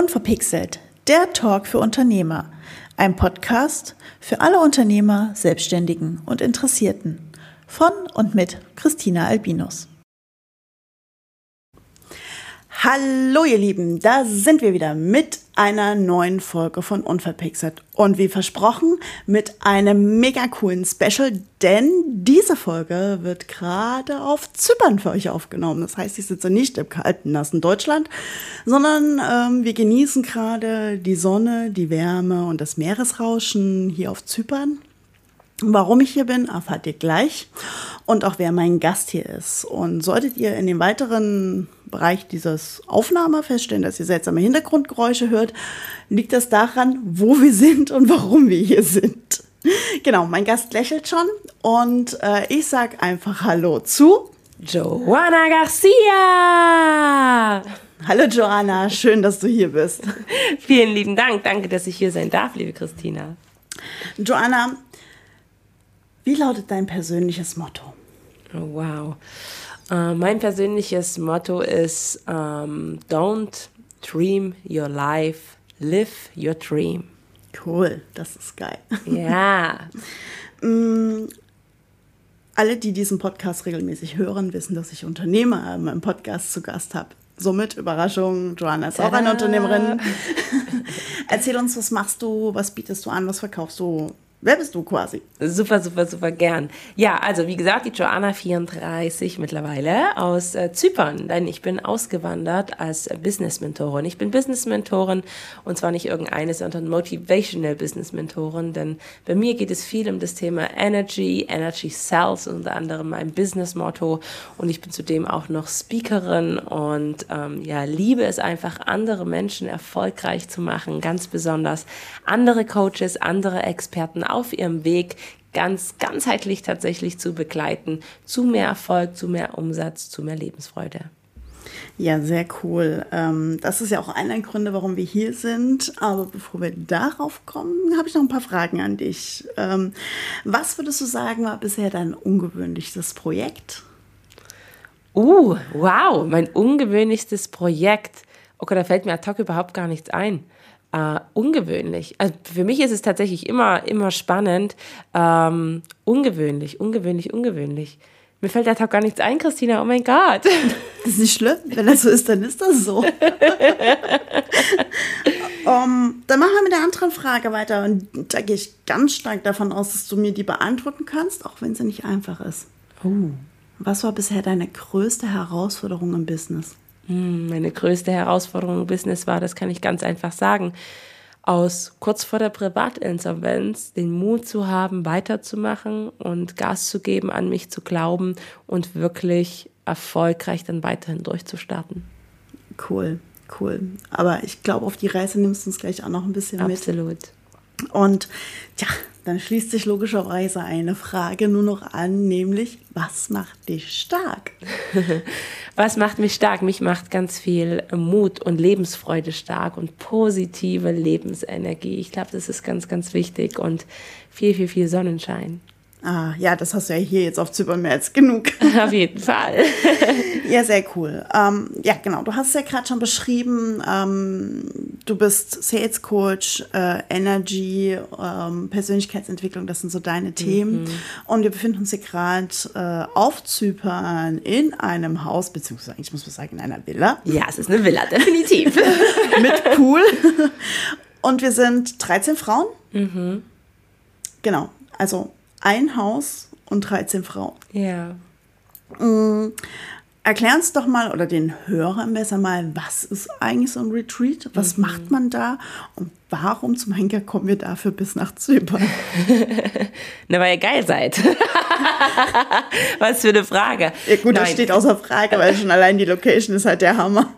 Unverpixelt, der Talk für Unternehmer. Ein Podcast für alle Unternehmer, Selbstständigen und Interessierten. Von und mit Christina Albinus. Hallo ihr Lieben, da sind wir wieder mit einer neuen Folge von Unverpixelt. Und wie versprochen, mit einem mega coolen Special, denn diese Folge wird gerade auf Zypern für euch aufgenommen. Das heißt, ich sitze nicht im kalten, nassen Deutschland, sondern ähm, wir genießen gerade die Sonne, die Wärme und das Meeresrauschen hier auf Zypern. Warum ich hier bin, erfahrt ihr gleich. Und auch wer mein Gast hier ist. Und solltet ihr in dem weiteren Bereich dieses Aufnahme feststellen, dass ihr seltsame Hintergrundgeräusche hört, liegt das daran, wo wir sind und warum wir hier sind. Genau, mein Gast lächelt schon und äh, ich sag einfach Hallo zu Joanna Garcia. Hallo Joanna, schön, dass du hier bist. Vielen lieben Dank, danke, dass ich hier sein darf, liebe Christina. Joanna, wie lautet dein persönliches Motto? Oh, wow. Uh, mein persönliches Motto ist um, ähm, Don't dream your life, live your dream. Cool, das ist geil. Ja. mm, alle, die diesen Podcast regelmäßig hören, wissen, dass ich Unternehmer in meinem Podcast zu Gast habe. Somit Überraschung, Joanna ist auch eine Unternehmerin. Erzähl uns, was machst du, was bietest du an, was verkaufst du? Wer bist du quasi? Super, super, super gern. Ja, also wie gesagt, die Joanna 34 mittlerweile aus äh, Zypern, denn ich bin ausgewandert als Business-Mentorin. Ich bin Business-Mentorin und zwar nicht irgendeine, sondern Motivational Business-Mentorin, denn bei mir geht es viel um das Thema Energy, Energy Cells, unter anderem mein Business-Motto und ich bin zudem auch noch Speakerin und ähm, ja, liebe es einfach, andere Menschen erfolgreich zu machen, ganz besonders andere Coaches, andere Experten auf ihrem Weg ganz ganzheitlich tatsächlich zu begleiten, zu mehr Erfolg, zu mehr Umsatz, zu mehr Lebensfreude. Ja, sehr cool. Ähm, das ist ja auch einer der Gründe, warum wir hier sind. Aber bevor wir darauf kommen, habe ich noch ein paar Fragen an dich. Ähm, was würdest du sagen, war bisher dein ungewöhnlichstes Projekt? Uh, wow, mein ungewöhnlichstes Projekt. Okay, da fällt mir ad hoc überhaupt gar nichts ein äh, ungewöhnlich. Also für mich ist es tatsächlich immer, immer spannend. Ähm, ungewöhnlich, ungewöhnlich, ungewöhnlich. Mir fällt da gar nichts ein, Christina. Oh mein Gott. Das ist nicht schlimm. Wenn das so ist, dann ist das so. um, ähm, dann machen wir mit der anderen Frage weiter. Und da gehe ich ganz stark davon aus, dass du mir die beantworten kannst, auch wenn sie nicht einfach ist. Oh. Was war bisher deine größte Herausforderung im Business? Hm, meine größte Herausforderung im Business war, das kann ich ganz einfach sagen, aus kurz vor der Privatinsolvenz den Mut zu haben, weiterzumachen und Gas zu geben, an mich zu glauben und wirklich erfolgreich dann weiterhin durchzustarten. Cool, cool. Aber ich glaube, auf die Reise nimmst du uns gleich auch noch ein bisschen Absolut. mit. Absolut. Und ja, dann schließt sich logischerweise eine Frage nur noch an, nämlich, was macht dich stark? was macht mich stark? Mich macht ganz viel Mut und Lebensfreude stark und positive Lebensenergie. Ich glaube, das ist ganz, ganz wichtig und viel, viel, viel Sonnenschein. Ah, ja, das hast du ja hier jetzt auf Zypern mehr als genug. Auf jeden Fall. ja, sehr cool. Ähm, ja, genau. Du hast es ja gerade schon beschrieben. Ähm, du bist Sales Coach, äh, Energy, ähm, Persönlichkeitsentwicklung. Das sind so deine Themen. Mhm. Und wir befinden uns hier gerade äh, auf Zypern in einem Haus, beziehungsweise eigentlich muss man sagen in einer Villa. Ja, es ist eine Villa, definitiv. Mit Pool. Und wir sind 13 Frauen. Mhm. Genau. Also ein Haus und 13 Frauen. Ja. Mhm. Erklär uns doch mal oder den Hörern besser mal, was ist eigentlich so ein Retreat? Was mhm. macht man da? Und warum zum Henker kommen wir dafür bis nach Zypern? Na, weil ihr geil seid. Was für eine Frage. Ja gut, Nein. das steht außer Frage, weil schon allein die Location ist halt der Hammer.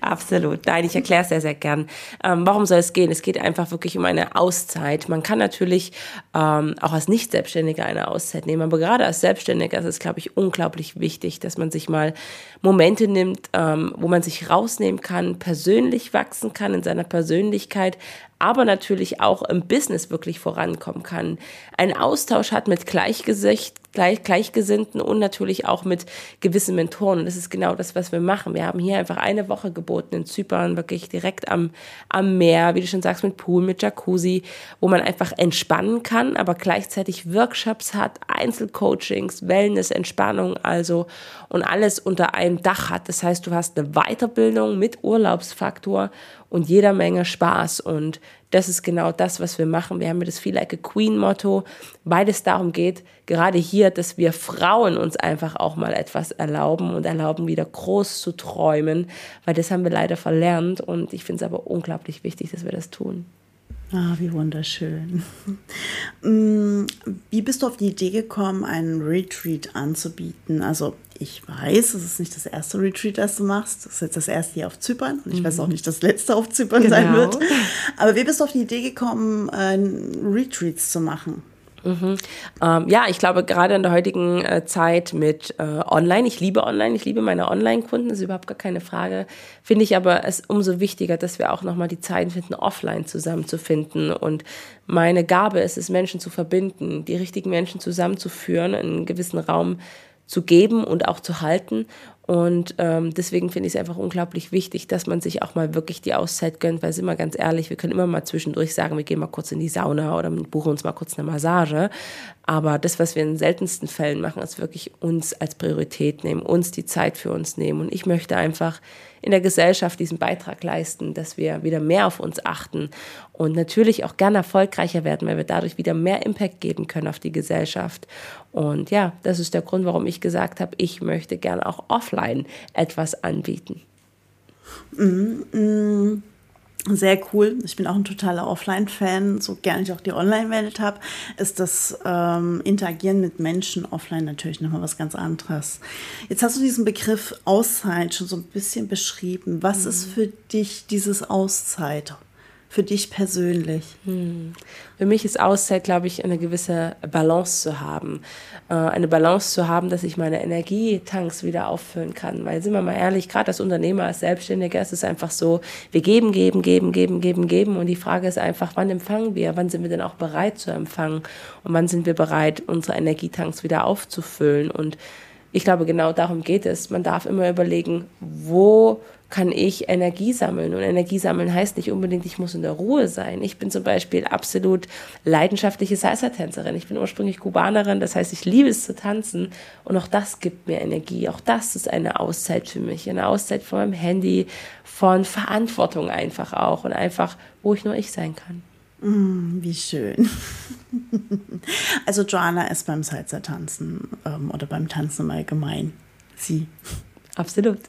Absolut. Nein, ich erkläre es sehr, sehr gern. Ähm, warum soll es gehen? Es geht einfach wirklich um eine Auszeit. Man kann natürlich ähm, auch als Nicht-Selbstständiger eine Auszeit nehmen, aber gerade als Selbstständiger ist es, glaube ich, unglaublich wichtig, dass man sich mal Momente nimmt, ähm, wo man sich rausnehmen kann, persönlich wachsen kann in seiner Persönlichkeit, aber natürlich auch im Business wirklich vorankommen kann. Ein Austausch hat mit Gleichgesicht, Gleich, Gleichgesinnten und natürlich auch mit gewissen Mentoren. Und das ist genau das, was wir machen. Wir haben hier einfach eine Woche geboten in Zypern, wirklich direkt am, am Meer, wie du schon sagst, mit Pool, mit Jacuzzi, wo man einfach entspannen kann, aber gleichzeitig Workshops hat, Einzelcoachings, Wellness, Entspannung also und alles unter einem Dach hat. Das heißt, du hast eine Weiterbildung mit Urlaubsfaktor und jeder Menge Spaß. Und das ist genau das, was wir machen. Wir haben das Feel Like a Queen Motto, weil es darum geht, gerade hier, dass wir Frauen uns einfach auch mal etwas erlauben und erlauben, wieder groß zu träumen, weil das haben wir leider verlernt. Und ich finde es aber unglaublich wichtig, dass wir das tun. Ah, wie wunderschön. Mm, wie bist du auf die Idee gekommen, einen Retreat anzubieten? Also ich weiß, es ist nicht das erste Retreat, das du machst. Das ist jetzt das erste hier auf Zypern. Und ich mhm. weiß auch nicht, das letzte auf Zypern genau. sein wird. Aber wie bist du auf die Idee gekommen, äh, Retreats zu machen? Mhm. Ähm, ja, ich glaube, gerade in der heutigen äh, Zeit mit äh, Online, ich liebe Online, ich liebe meine Online-Kunden, ist überhaupt gar keine Frage, finde ich aber es umso wichtiger, dass wir auch nochmal die Zeit finden, offline zusammenzufinden. Und meine Gabe ist es, Menschen zu verbinden, die richtigen Menschen zusammenzuführen, in einen gewissen Raum zu geben und auch zu halten. Und ähm, deswegen finde ich es einfach unglaublich wichtig, dass man sich auch mal wirklich die Auszeit gönnt, weil sind wir ganz ehrlich, wir können immer mal zwischendurch sagen, wir gehen mal kurz in die Sauna oder buchen uns mal kurz eine Massage. Aber das, was wir in seltensten Fällen machen, ist wirklich uns als Priorität nehmen, uns die Zeit für uns nehmen. Und ich möchte einfach in der Gesellschaft diesen Beitrag leisten, dass wir wieder mehr auf uns achten und natürlich auch gerne erfolgreicher werden, weil wir dadurch wieder mehr Impact geben können auf die Gesellschaft. Und ja, das ist der Grund, warum ich gesagt habe, ich möchte gerne auch offline etwas anbieten. Mm, mm. Sehr cool. Ich bin auch ein totaler Offline-Fan, so gerne ich auch die Online-Welt habe, ist das ähm, Interagieren mit Menschen offline natürlich nochmal was ganz anderes. Jetzt hast du diesen Begriff Auszeit schon so ein bisschen beschrieben. Was mhm. ist für dich dieses Auszeit? Für dich persönlich? Hm. Für mich ist Auszeit, glaube ich, eine gewisse Balance zu haben. Äh, eine Balance zu haben, dass ich meine Energietanks wieder auffüllen kann. Weil, sind wir mal ehrlich, gerade als Unternehmer, als Selbstständiger ist es einfach so, wir geben, geben, geben, geben, geben, geben. Und die Frage ist einfach, wann empfangen wir? Wann sind wir denn auch bereit zu empfangen? Und wann sind wir bereit, unsere Energietanks wieder aufzufüllen? Und ich glaube, genau darum geht es. Man darf immer überlegen, wo kann ich Energie sammeln. Und Energie sammeln heißt nicht unbedingt, ich muss in der Ruhe sein. Ich bin zum Beispiel absolut leidenschaftliche Salsa-Tänzerin. Ich bin ursprünglich Kubanerin, das heißt, ich liebe es zu tanzen. Und auch das gibt mir Energie. Auch das ist eine Auszeit für mich. Eine Auszeit von meinem Handy, von Verantwortung einfach auch und einfach, wo ich nur ich sein kann. Mm, wie schön. Also Joanna ist beim Salsa-Tanzen ähm, oder beim Tanzen im Allgemeinen. Sie. Absolut.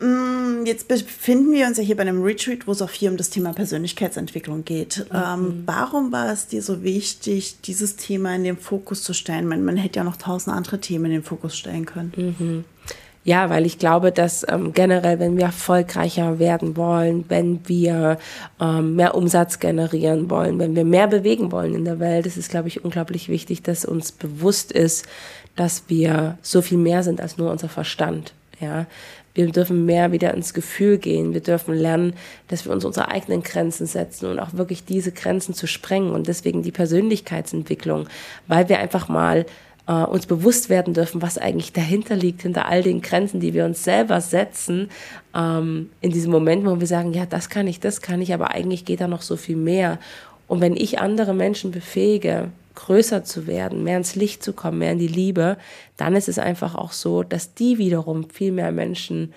Mm, jetzt befinden wir uns ja hier bei einem Retreat, wo es auch viel um das Thema Persönlichkeitsentwicklung geht. Mhm. Ähm, warum war es dir so wichtig, dieses Thema in den Fokus zu stellen? Man, man hätte ja noch tausend andere Themen in den Fokus stellen können. Mhm. Ja, weil ich glaube, dass ähm, generell, wenn wir erfolgreicher werden wollen, wenn wir ähm, mehr Umsatz generieren wollen, wenn wir mehr bewegen wollen in der Welt, ist es, glaube ich, unglaublich wichtig, dass uns bewusst ist, dass wir so viel mehr sind als nur unser Verstand. Ja, wir dürfen mehr wieder ins Gefühl gehen. Wir dürfen lernen, dass wir uns unsere eigenen Grenzen setzen und auch wirklich diese Grenzen zu sprengen. Und deswegen die Persönlichkeitsentwicklung, weil wir einfach mal äh, uns bewusst werden dürfen, was eigentlich dahinter liegt, hinter all den Grenzen, die wir uns selber setzen, ähm, in diesem Moment, wo wir sagen, ja, das kann ich, das kann ich, aber eigentlich geht da noch so viel mehr. Und wenn ich andere Menschen befähige, größer zu werden, mehr ins Licht zu kommen, mehr in die Liebe, dann ist es einfach auch so, dass die wiederum viel mehr Menschen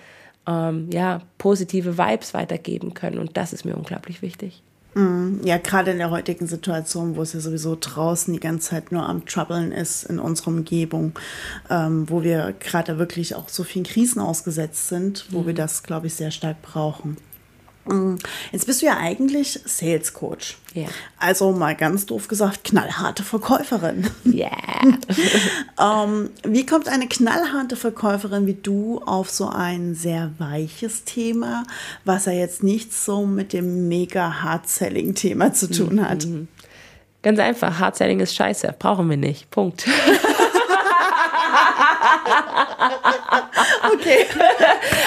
ähm, ja, positive Vibes weitergeben können. Und das ist mir unglaublich wichtig. Mm, ja, gerade in der heutigen Situation, wo es ja sowieso draußen die ganze Zeit nur am Troublen ist in unserer Umgebung, ähm, wo wir gerade wirklich auch so vielen Krisen ausgesetzt sind, wo mhm. wir das, glaube ich, sehr stark brauchen. Mm, jetzt bist du ja eigentlich Sales Coach. Ja. Also mal ganz doof gesagt, knallharte Verkäuferin. Ja. Yeah. ähm, wie kommt eine knallharte Verkäuferin wie du auf so ein sehr weiches Thema, was ja jetzt nicht so mit dem mega Hard-Selling-Thema zu tun hat? Mhm. Ganz einfach, Hard-Selling ist scheiße, brauchen wir nicht. Punkt. okay.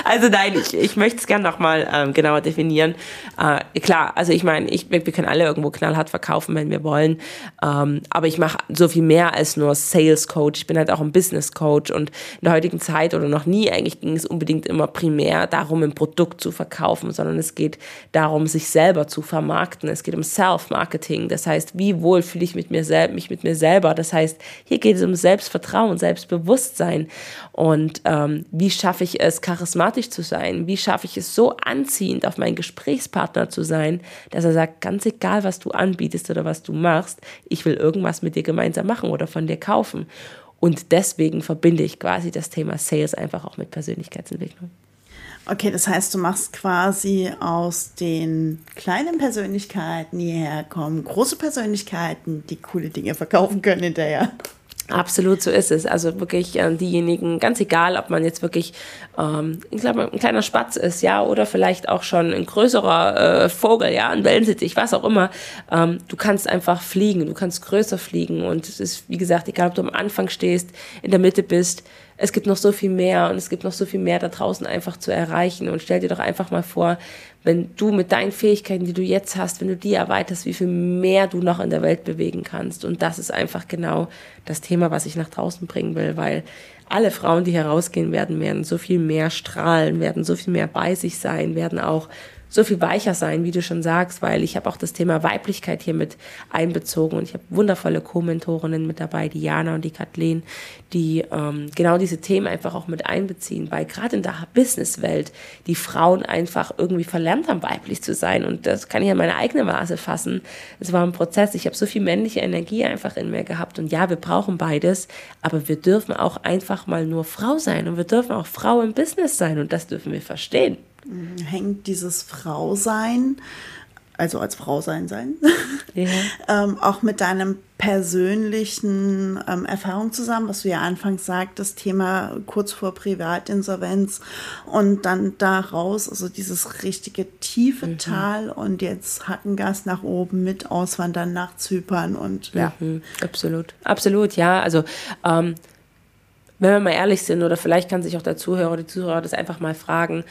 Also nein, ich, ich möchte es gerne nochmal ähm, genauer definieren. Äh, klar, also ich meine, ich, wir können alle irgendwo knallhart verkaufen, wenn wir wollen. Ähm, aber ich mache so viel mehr als nur Sales Coach. Ich bin halt auch ein Business Coach und in der heutigen Zeit oder noch nie eigentlich ging es unbedingt immer primär darum, ein Produkt zu verkaufen, sondern es geht darum, sich selber zu vermarkten. Es geht um Self-Marketing. Das heißt, wie wohl fühle ich mit mir mich mit mir selber? Das heißt, hier geht es um Selbstvertrauen, Selbstbewusstsein. Und ähm, wie schaffe ich es, charismatisch zu sein? Wie schaffe ich es, so anziehend auf meinen Gesprächspartner zu sein, dass er sagt, ganz egal, was du anbietest oder was du machst, ich will irgendwas mit dir gemeinsam machen oder von dir kaufen. Und deswegen verbinde ich quasi das Thema Sales einfach auch mit Persönlichkeitsentwicklung. Okay, das heißt, du machst quasi aus den kleinen Persönlichkeiten, die hierher kommen, große Persönlichkeiten, die coole Dinge verkaufen können hinterher. Absolut, so ist es. Also wirklich äh, diejenigen, ganz egal, ob man jetzt wirklich, ähm, ein kleiner Spatz ist, ja, oder vielleicht auch schon ein größerer äh, Vogel, ja, ein Wellensittich, was auch immer. Ähm, du kannst einfach fliegen, du kannst größer fliegen und es ist, wie gesagt, egal, ob du am Anfang stehst, in der Mitte bist, es gibt noch so viel mehr und es gibt noch so viel mehr da draußen einfach zu erreichen. Und stell dir doch einfach mal vor, wenn du mit deinen Fähigkeiten, die du jetzt hast, wenn du die erweiterst, wie viel mehr du noch in der Welt bewegen kannst. Und das ist einfach genau das Thema, was ich nach draußen bringen will, weil alle Frauen, die herausgehen werden, werden so viel mehr strahlen, werden so viel mehr bei sich sein, werden auch so viel weicher sein, wie du schon sagst, weil ich habe auch das Thema Weiblichkeit hier mit einbezogen und ich habe wundervolle Co-Mentorinnen mit dabei, die Jana und die Kathleen, die ähm, genau diese Themen einfach auch mit einbeziehen, weil gerade in der Businesswelt die Frauen einfach irgendwie verlernt haben, weiblich zu sein und das kann ich an meine eigene Maße fassen. Es war ein Prozess, ich habe so viel männliche Energie einfach in mir gehabt und ja, wir brauchen beides, aber wir dürfen auch einfach mal nur Frau sein und wir dürfen auch Frau im Business sein und das dürfen wir verstehen hängt dieses Frausein, also als Frausein sein, ja. ähm, auch mit deinem persönlichen ähm, Erfahrung zusammen, was du ja anfangs sagtest, Thema kurz vor Privatinsolvenz und dann daraus, also dieses richtige tiefe mhm. Tal und jetzt Hackengas nach oben mit Auswandern nach Zypern und ja. Mhm. Absolut, absolut, ja, also ähm, wenn wir mal ehrlich sind oder vielleicht kann sich auch der Zuhörer oder die Zuhörer das einfach mal fragen,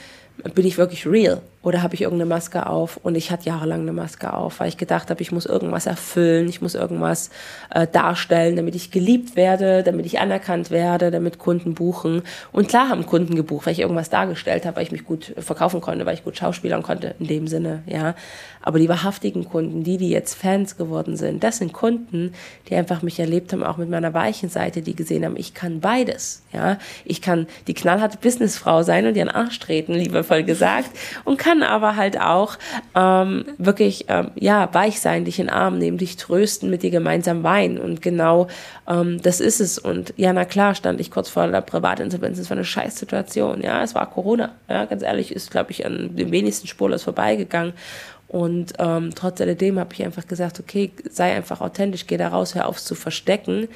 bin ich wirklich real oder habe ich irgendeine Maske auf? Und ich hatte jahrelang eine Maske auf, weil ich gedacht habe, ich muss irgendwas erfüllen, ich muss irgendwas äh, darstellen, damit ich geliebt werde, damit ich anerkannt werde, damit Kunden buchen. Und klar haben Kunden gebucht, weil ich irgendwas dargestellt habe, weil ich mich gut verkaufen konnte, weil ich gut schauspielern konnte in dem Sinne, ja, aber die wahrhaftigen Kunden, die die jetzt Fans geworden sind, das sind Kunden, die einfach mich erlebt haben, auch mit meiner weichen Seite, die gesehen haben, ich kann beides, ja, ich kann die knallharte Businessfrau sein und ihren Arsch treten, liebevoll liebevoll gesagt, und kann aber halt auch ähm, wirklich ähm, ja weich sein, dich in den Arm nehmen, dich trösten, mit dir gemeinsam weinen. Und genau ähm, das ist es. Und ja, na klar, stand ich kurz vor der Privatinsolvenz. Es war eine Scheißsituation. Ja, es war Corona. Ja, ganz ehrlich, ist, glaube ich, an den wenigsten spurlos vorbeigegangen. Und ähm, trotz alledem habe ich einfach gesagt, okay, sei einfach authentisch, geh da raus, hör auf zu verstecken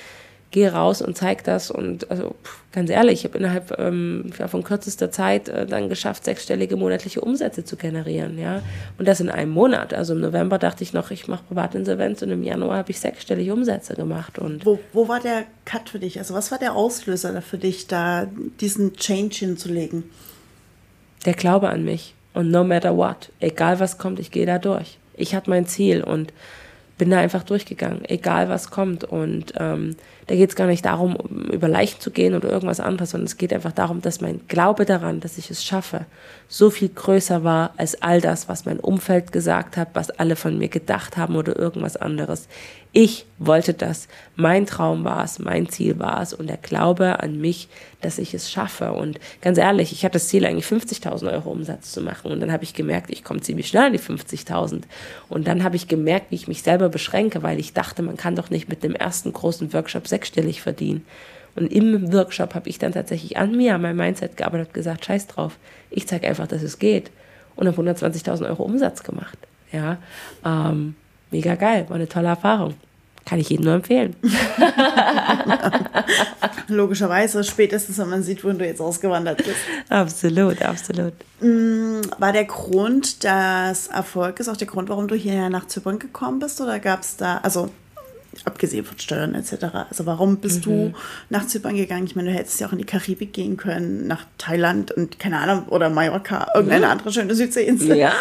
geh raus und zeig das. Und also ganz ehrlich, ich habe innerhalb ähm, von kürzester Zeit äh, dann geschafft, sechsstellige monatliche Umsätze zu generieren. Ja? Und das in einem Monat. Also im November dachte ich noch, ich mache Privatinsolvenz und im Januar habe ich sechsstellige Umsätze gemacht. Und wo, wo war der Cut für dich? Also was war der Auslöser für dich, da diesen Change hinzulegen? Der Glaube an mich. Und no matter what, egal was kommt, ich gehe da durch. Ich hatte mein Ziel und bin da einfach durchgegangen, egal was kommt. Und ähm, da geht es gar nicht darum, über Leichen zu gehen oder irgendwas anderes, sondern es geht einfach darum, dass mein Glaube daran, dass ich es schaffe, so viel größer war als all das, was mein Umfeld gesagt hat, was alle von mir gedacht haben oder irgendwas anderes. Ich wollte das. Mein Traum war es, mein Ziel war es und der Glaube an mich, dass ich es schaffe. Und ganz ehrlich, ich hatte das Ziel eigentlich 50.000 Euro Umsatz zu machen und dann habe ich gemerkt, ich komme ziemlich schnell an die 50.000. Und dann habe ich gemerkt, wie ich mich selber beschränke, weil ich dachte, man kann doch nicht mit dem ersten großen Workshop sechsstellig verdienen. Und im Workshop habe ich dann tatsächlich an mir, an meinem Mindset gearbeitet und gesagt, scheiß drauf, ich zeige einfach, dass es geht. Und habe 120.000 Euro Umsatz gemacht. Ja, ähm, mega geil, war eine tolle Erfahrung. Kann ich jedem nur empfehlen. Logischerweise, spätestens wenn man sieht, wo du jetzt ausgewandert bist. Absolut, absolut. Mm, war der Grund des Erfolges auch der Grund, warum du hierher nach Zypern gekommen bist? Oder gab es da, also abgesehen von Steuern etc. Also warum bist mhm. du nach Zypern gegangen? Ich meine, du hättest ja auch in die Karibik gehen können, nach Thailand und keine Ahnung, oder Mallorca, irgendeine mhm. andere schöne Südseeinsel. Ja.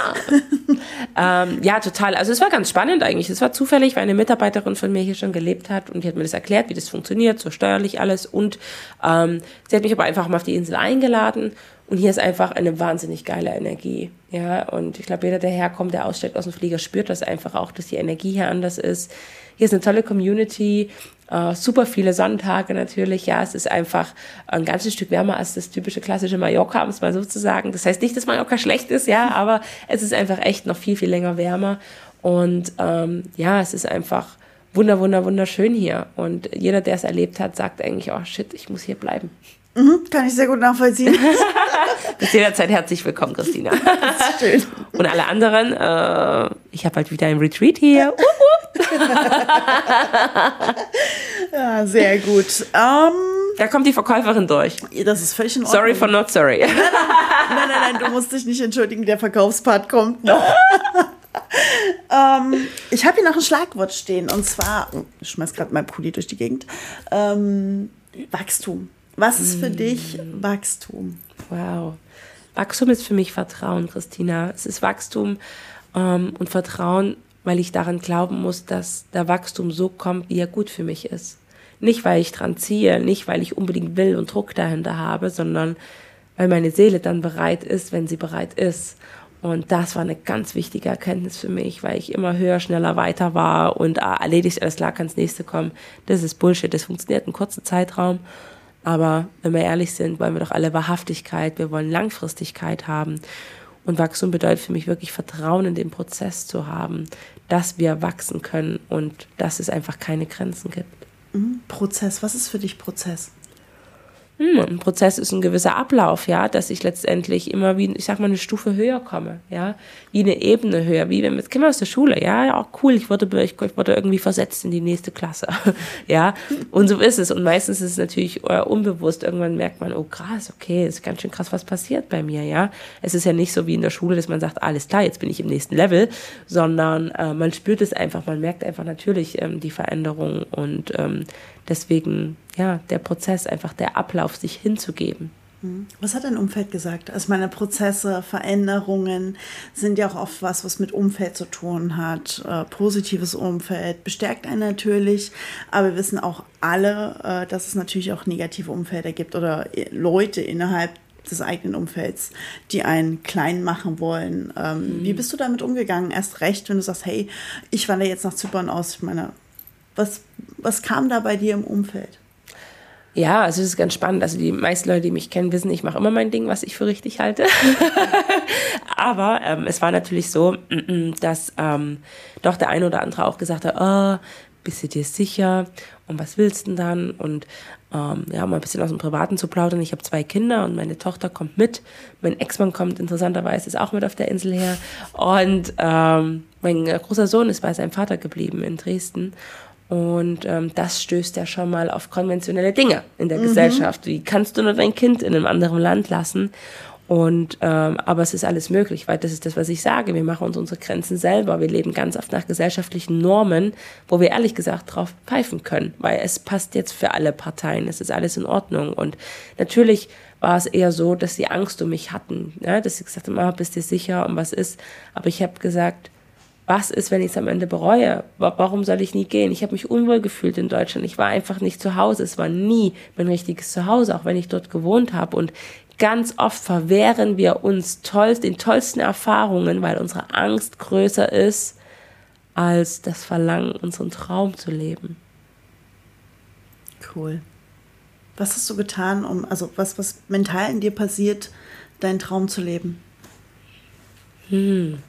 ähm, ja, total. Also es war ganz spannend eigentlich. Es war zufällig, weil eine Mitarbeiterin von mir hier schon gelebt hat und die hat mir das erklärt, wie das funktioniert, so steuerlich alles. Und ähm, sie hat mich aber einfach mal auf die Insel eingeladen und hier ist einfach eine wahnsinnig geile Energie. Ja, und ich glaube, jeder, der herkommt, der aussteigt aus dem Flieger, spürt das einfach auch, dass die Energie hier anders ist. Hier ist eine tolle Community, äh, super viele Sonntage natürlich. Ja, es ist einfach ein ganzes Stück wärmer als das typische klassische Mallorca, um es mal so zu sagen. Das heißt nicht, dass Mallorca schlecht ist, ja, aber es ist einfach echt noch viel, viel länger wärmer. Und ähm, ja, es ist einfach wunder, wunder, wunderschön hier. Und jeder, der es erlebt hat, sagt eigentlich, oh shit, ich muss hier bleiben. Mhm, kann ich sehr gut nachvollziehen. Bist jederzeit herzlich willkommen, Christina. schön. Und alle anderen, äh, ich habe halt wieder ein Retreat hier. ja, sehr gut. Um, da kommt die Verkäuferin durch. Das ist völlig in Ordnung. Sorry for not sorry. Nein, nein, nein, nein, du musst dich nicht entschuldigen, der Verkaufspart kommt noch. ähm, ich habe hier noch ein Schlagwort stehen und zwar, ich schmeiß gerade mein Pulli durch die Gegend, ähm, Wachstum. Was ist für dich Wachstum? Wow. Wachstum ist für mich Vertrauen, Christina. Es ist Wachstum ähm, und Vertrauen, weil ich daran glauben muss, dass der Wachstum so kommt, wie er gut für mich ist. Nicht, weil ich dran ziehe, nicht, weil ich unbedingt will und Druck dahinter habe, sondern weil meine Seele dann bereit ist, wenn sie bereit ist. Und das war eine ganz wichtige Erkenntnis für mich, weil ich immer höher, schneller, weiter war und ah, erledigt, alles klar, kann das nächste kommen. Das ist Bullshit. Das funktioniert in kurzen Zeitraum. Aber wenn wir ehrlich sind, wollen wir doch alle Wahrhaftigkeit, wir wollen Langfristigkeit haben. Und Wachstum bedeutet für mich wirklich Vertrauen in den Prozess zu haben, dass wir wachsen können und dass es einfach keine Grenzen gibt. Mhm. Prozess, was ist für dich Prozess? Hm, ein Prozess ist ein gewisser Ablauf, ja, dass ich letztendlich immer wie, ich sag mal, eine Stufe höher komme, ja, wie eine Ebene höher, wie wenn, wir aus der Schule, ja, ja, cool, ich wurde, ich, ich wurde irgendwie versetzt in die nächste Klasse, ja, und so ist es. Und meistens ist es natürlich äh, unbewusst, irgendwann merkt man, oh krass, okay, ist ganz schön krass, was passiert bei mir, ja, es ist ja nicht so wie in der Schule, dass man sagt, alles klar, jetzt bin ich im nächsten Level, sondern äh, man spürt es einfach, man merkt einfach natürlich ähm, die Veränderung und ähm, deswegen ja, der Prozess, einfach der Ablauf, sich hinzugeben. Hm. Was hat dein Umfeld gesagt? Also meine Prozesse, Veränderungen sind ja auch oft was, was mit Umfeld zu tun hat. Äh, positives Umfeld bestärkt einen natürlich, aber wir wissen auch alle, äh, dass es natürlich auch negative Umfelder gibt oder äh, Leute innerhalb des eigenen Umfelds, die einen klein machen wollen. Ähm, mhm. Wie bist du damit umgegangen? Erst recht, wenn du sagst, hey, ich wandere jetzt nach Zypern aus. Ich meine, was, was kam da bei dir im Umfeld? Ja, also es ist ganz spannend. Also die meisten Leute, die mich kennen, wissen, ich mache immer mein Ding, was ich für richtig halte. Aber ähm, es war natürlich so, dass ähm, doch der eine oder andere auch gesagt hat, oh, bist du dir sicher? Und was willst du denn dann? Und ähm, ja, mal ein bisschen aus dem Privaten zu plaudern. Ich habe zwei Kinder und meine Tochter kommt mit. Mein Ex-Mann kommt interessanterweise, ist auch mit auf der Insel her. Und ähm, mein großer Sohn ist bei seinem Vater geblieben in Dresden. Und ähm, das stößt ja schon mal auf konventionelle Dinge in der mhm. Gesellschaft. Wie kannst du nur dein Kind in einem anderen Land lassen? Und ähm, aber es ist alles möglich, weil das ist das, was ich sage. Wir machen uns unsere Grenzen selber. Wir leben ganz oft nach gesellschaftlichen Normen, wo wir ehrlich gesagt drauf pfeifen können, weil es passt jetzt für alle Parteien. Es ist alles in Ordnung. Und natürlich war es eher so, dass sie Angst um mich hatten, ja? dass sie gesagt haben, ah, bist du sicher und was ist. Aber ich habe gesagt, was ist, wenn ich es am Ende bereue? Warum soll ich nie gehen? Ich habe mich unwohl gefühlt in Deutschland. Ich war einfach nicht zu Hause. Es war nie mein richtiges Zuhause, auch wenn ich dort gewohnt habe. Und ganz oft verwehren wir uns toll, den tollsten Erfahrungen, weil unsere Angst größer ist als das Verlangen, unseren Traum zu leben. Cool. Was hast du getan, um, also was, was mental in dir passiert, deinen Traum zu leben? Hm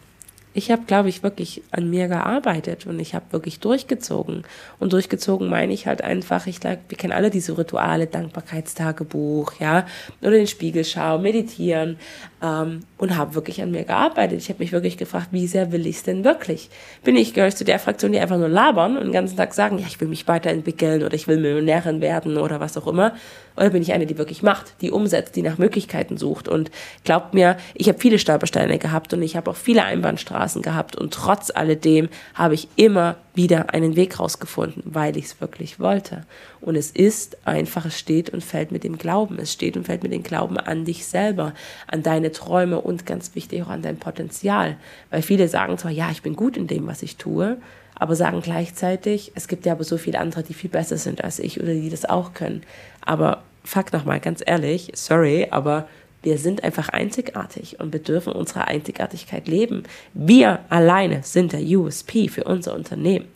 ich habe, glaube ich, wirklich an mir gearbeitet und ich habe wirklich durchgezogen. Und durchgezogen meine ich halt einfach, ich glaube, wir kennen alle diese Rituale, Dankbarkeitstagebuch, ja, oder den Spiegelschau, meditieren ähm, und habe wirklich an mir gearbeitet. Ich habe mich wirklich gefragt, wie sehr will ich es denn wirklich? Bin ich, gehöre ich zu der Fraktion, die einfach nur labern und den ganzen Tag sagen, ja, ich will mich weiterentwickeln oder ich will Millionärin werden oder was auch immer? Oder bin ich eine, die wirklich macht, die umsetzt, die nach Möglichkeiten sucht? Und glaubt mir, ich habe viele Stolpersteine gehabt und ich habe auch viele Einbahnstraßen gehabt. Und trotz alledem habe ich immer wieder einen Weg rausgefunden, weil ich es wirklich wollte. Und es ist einfach, es steht und fällt mit dem Glauben. Es steht und fällt mit dem Glauben an dich selber, an deine Träume und ganz wichtig auch an dein Potenzial. Weil viele sagen zwar, ja, ich bin gut in dem, was ich tue, aber sagen gleichzeitig, es gibt ja aber so viele andere, die viel besser sind als ich oder die das auch können. Aber fuck nochmal, ganz ehrlich, sorry, aber wir sind einfach einzigartig und wir dürfen unsere Einzigartigkeit leben. Wir alleine sind der USP für unser Unternehmen.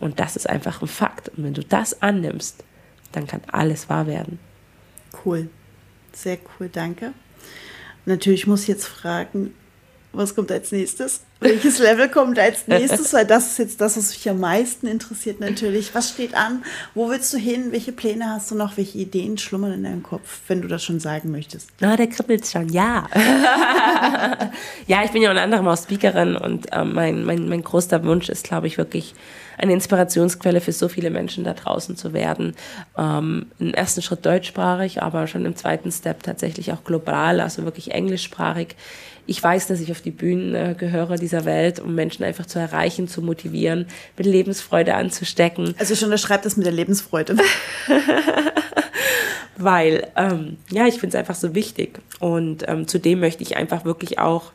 Und das ist einfach ein Fakt. Und wenn du das annimmst, dann kann alles wahr werden. Cool. Sehr cool, danke. Natürlich muss ich jetzt fragen, was kommt als nächstes? Welches Level kommt als nächstes? Weil das ist jetzt das, was mich am meisten interessiert natürlich. Was steht an? Wo willst du hin? Welche Pläne hast du noch? Welche Ideen schlummern in deinem Kopf, wenn du das schon sagen möchtest? Na, der kribbelt schon, ja. ja, ich bin ja unter anderem auch Speakerin und äh, mein, mein, mein größter Wunsch ist, glaube ich, wirklich eine Inspirationsquelle für so viele Menschen da draußen zu werden. Ähm, Im ersten Schritt deutschsprachig, aber schon im zweiten Step tatsächlich auch global, also wirklich englischsprachig ich weiß, dass ich auf die Bühnen äh, gehöre dieser Welt, um Menschen einfach zu erreichen, zu motivieren, mit Lebensfreude anzustecken. Also ich unterschreibe das mit der Lebensfreude. Weil, ähm, ja, ich finde es einfach so wichtig. Und ähm, zudem möchte ich einfach wirklich auch